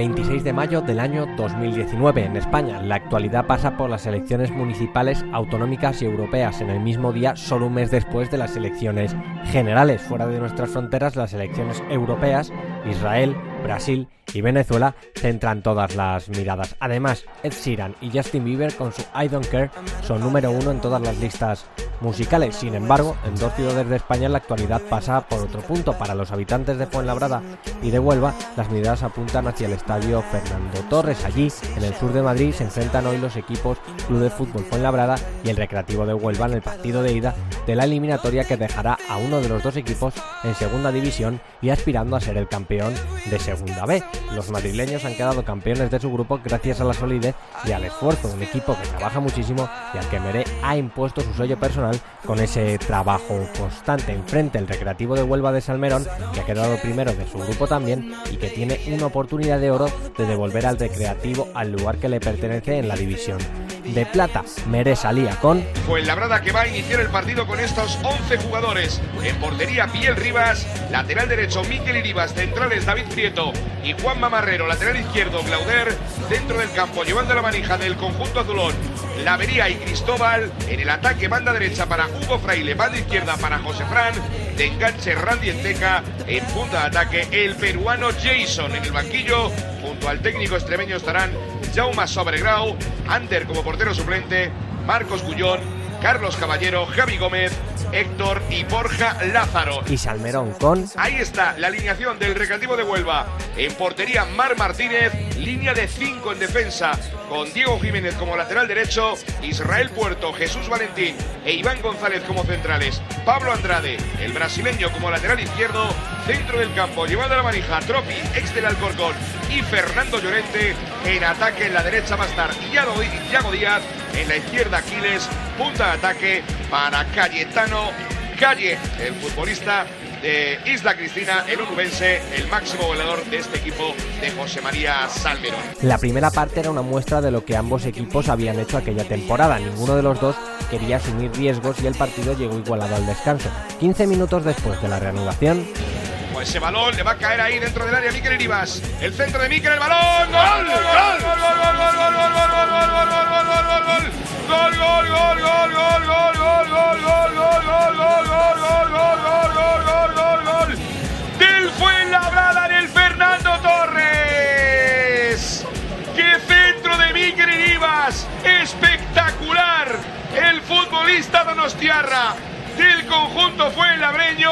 ...26 26 de mayo del año 2019 en España. La actualidad pasa por las elecciones municipales, autonómicas y europeas en el mismo día, solo un mes después de las elecciones generales. Fuera de nuestras fronteras, las elecciones europeas, Israel, Brasil y Venezuela centran todas las miradas. Además, Ed Sheeran y Justin Bieber con su I Don't Care son número uno en todas las listas musicales. Sin embargo, en dos ciudades de España la actualidad pasa por otro punto. Para los habitantes de Fuenlabrada y de Huelva, las miradas apuntan hacia el estadio Fernando Torres. Allí, en el sur de Madrid, se enfrentan hoy los equipos Club de Fútbol Fuenlabrada y el Recreativo de Huelva en el partido de ida de la eliminatoria que dejará a uno de los dos equipos en segunda división y aspirando a ser el campeón de segunda B. Los madrileños han quedado campeones de su grupo gracias a la solidez y al esfuerzo de un equipo que trabaja muchísimo y al que Meré ha impuesto su sello personal con ese trabajo constante. Enfrente el Recreativo de Huelva de Salmerón, que ha quedado primero de su grupo también y que tiene una oportunidad de oro de devolver al Recreativo al lugar que le pertenece en la división de plata. Meré salía con Fuenlabrada que va a iniciar el partido con estos 11 jugadores. En portería, Piel Rivas. Lateral derecho, Miquel Iribas. Centrales, David Prieto y Juan Mamarrero. Lateral izquierdo, Glauder. Dentro del campo, llevando la manija del conjunto azulón. Lavería y Cristóbal. En el ataque, banda derecha para Hugo Fraile. Banda izquierda para José Fran. De enganche, Randy Enteca. En punta de ataque, el peruano Jason. En el banquillo, junto al técnico extremeño estarán Jaume Sobregrau. Ander como portero suplente. Marcos Cullón. Carlos Caballero, Javi Gómez, Héctor y Borja Lázaro. y Salmerón con Ahí está la alineación del Recreativo de Huelva. En portería Mar Martínez, línea de 5 en defensa, con Diego Jiménez como lateral derecho, Israel Puerto, Jesús Valentín e Iván González como centrales, Pablo Andrade, el brasileño como lateral izquierdo, centro del campo, llevando la manija, Tropi, ex del Alcorcón y Fernando Llorente, en ataque en la derecha va a estar Iago Díaz, en la izquierda Aquiles, punta de ataque para Cayetano Calle, el futbolista de Isla Cristina, el urubense, el máximo goleador de este equipo de José María Salmerón. La primera parte era una muestra de lo que ambos equipos habían hecho aquella temporada. Ninguno de los dos quería asumir riesgos y el partido llegó igualado al descanso. 15 minutos después de la reanudación, ese balón le va a caer ahí dentro del área a Miquel. El centro de Miquel, el balón. ¡Gol! ¡Gol! ¡Gol! ¡Gol! ¡Gol! ¡Gol! ¡Gol! ¡Gol! ¡Gol! ¡Gol! ¡Espectacular! El futbolista donostiarra del conjunto Fuenlabreño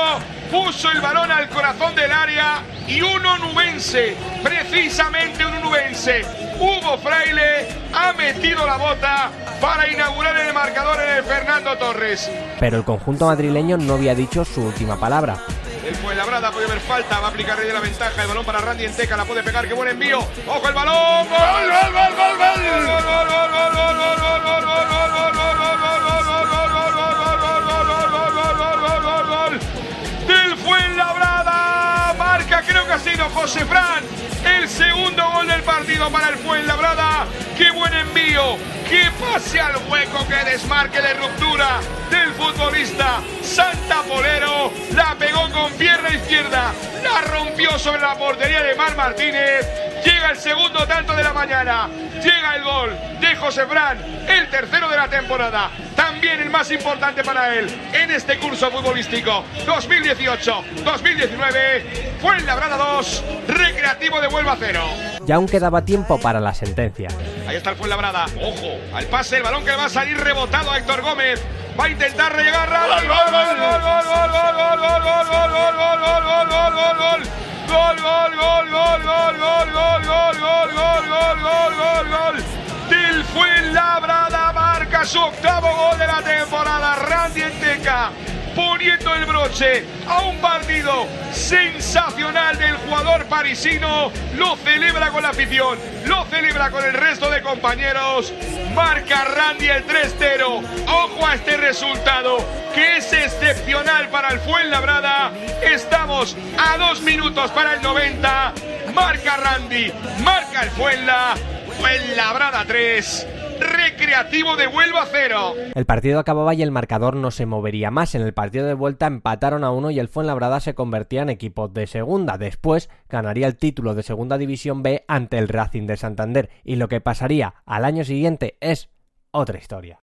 puso el balón al corazón del área y un onubense, precisamente un onubense, Hugo Fraile, ha metido la bota para inaugurar el marcador en el Fernando Torres. pero el conjunto madrileño no había dicho su última palabra. El Fuenlabrada puede haber falta, va a aplicar Rey de la ventaja, el balón para Randy Enteca, la puede pegar, qué buen envío. ¡Ojo el balón! ¡Gol, gol, gol, gol, gol! ¡Gol, gol, gol, gol, gol, gol, gol, gol, gol, gol, gol, gol, gol, del Fuenlabrada. Marca, creo que ha sido José Fran. El segundo gol del partido para el Fuenlabrada. ¡Qué buen envío! ¡Qué pase al hueco! ¡Qué desmarque de ruptura del futbolista! Santa Polero la pegó con pierna izquierda. La rompió sobre la portería de Mar Martínez. Llega el segundo tanto de la mañana. Llega el gol de José Fran, el tercero de la temporada. También el más importante para él en este curso futbolístico 2018-2019. Fue el Labrada 2, Recreativo de Huelva 0. Ya aún quedaba tiempo para la sentencia. Ahí está el Fuenlabrada. Ojo, al pase, el balón que le va a salir rebotado a Héctor Gómez. Va a intentar llegar. ¡Gol, gol, gol, gol, gol, gol, gol, gol, gol, gol, gol, gol, gol, gol, gol, gol, gol, gol! Gol, gol, gol, gol, gol, gol, gol, gol, gol, gol, gol. Del Fuenlabrada marca su octavo gol de la temporada. Randy Enteca poniendo el broche a un partido sensacional del jugador parisino. Lo celebra con la afición, lo celebra con el resto de compañeros. Marca Randy el 3-0. Ojo a este resultado que es excepcional para el Fuenlabrada. Estamos a dos minutos para el 90. Marca Randy, marca el Fuenla. Fuenlabrada 3. Recreativo de Huelva 0. El partido acababa y el marcador no se movería más. En el partido de vuelta empataron a uno y el Fuenlabrada se convertía en equipo de segunda. Después ganaría el título de Segunda División B ante el Racing de Santander. Y lo que pasaría al año siguiente es otra historia.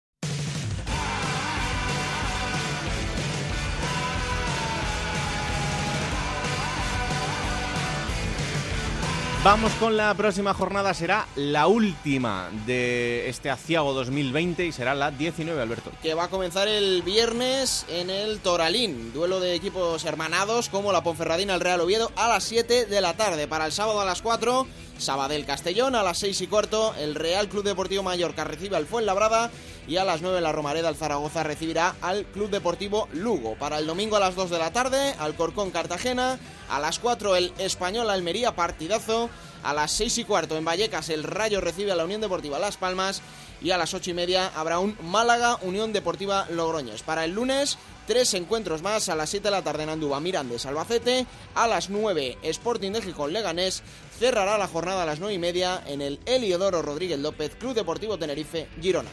Vamos con la próxima jornada, será la última de este aciago 2020 y será la 19, Alberto. que va a comenzar el viernes en el Toralín. Duelo de equipos hermanados como la Ponferradina, el Real Oviedo, a las 7 de la tarde. Para el sábado a las 4, Sabadell Castellón, a las 6 y cuarto, el Real Club Deportivo Mallorca recibe al Fuenlabrada y a las 9 la Romareda, el Zaragoza recibirá al Club Deportivo Lugo. Para el domingo a las 2 de la tarde, Alcorcón Cartagena, a las 4 el Español Almería, partidazo. A las 6 y cuarto en Vallecas el Rayo recibe a la Unión Deportiva Las Palmas y a las 8 y media habrá un Málaga Unión Deportiva Logroños. Para el lunes, tres encuentros más a las 7 de la tarde en Andúba, Mirandes, Albacete, a las 9 Sporting de Gijón Leganés, cerrará la jornada a las 9 y media en el Eliodoro Rodríguez López Club Deportivo Tenerife Girona.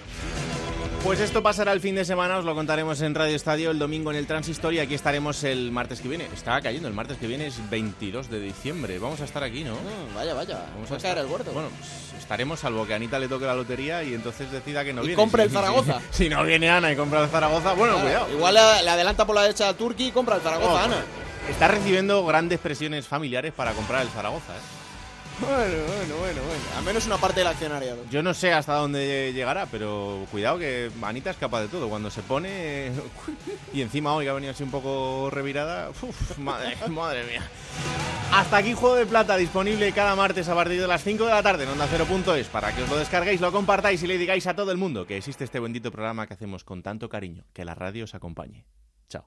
Pues esto pasará el fin de semana, os lo contaremos en Radio Estadio el domingo en el Transistor y aquí estaremos el martes que viene. Está cayendo, el martes que viene es 22 de diciembre. Vamos a estar aquí, ¿no? Mm, vaya, vaya, Vamos va a caer el gordo. Bueno, pues estaremos salvo que a Anita le toque la lotería y entonces decida que no Y viene. compre el Zaragoza. Si, no viene Ana y compra el Zaragoza, bueno, Claro, cuidado. Igual le, le adelanta por la derecha a Turki y compra el Zaragoza, Oh, Ana. Está recibiendo grandes presiones familiares para comprar el Zaragoza, ¿eh? Bueno, bueno, bueno, bueno. Al menos una parte del accionariado. Yo no sé hasta dónde llegará, pero cuidado que Anita es capaz de todo. Cuando se pone y encima hoy ha venido así un poco revirada, madre mía. Hasta aquí Juego de Plata, disponible cada martes a partir de las 5 de la tarde en Onda 0.es para que os lo descarguéis, lo compartáis y le digáis a todo el mundo que existe este bendito programa que hacemos con tanto cariño. Que la radio os acompañe. Chao.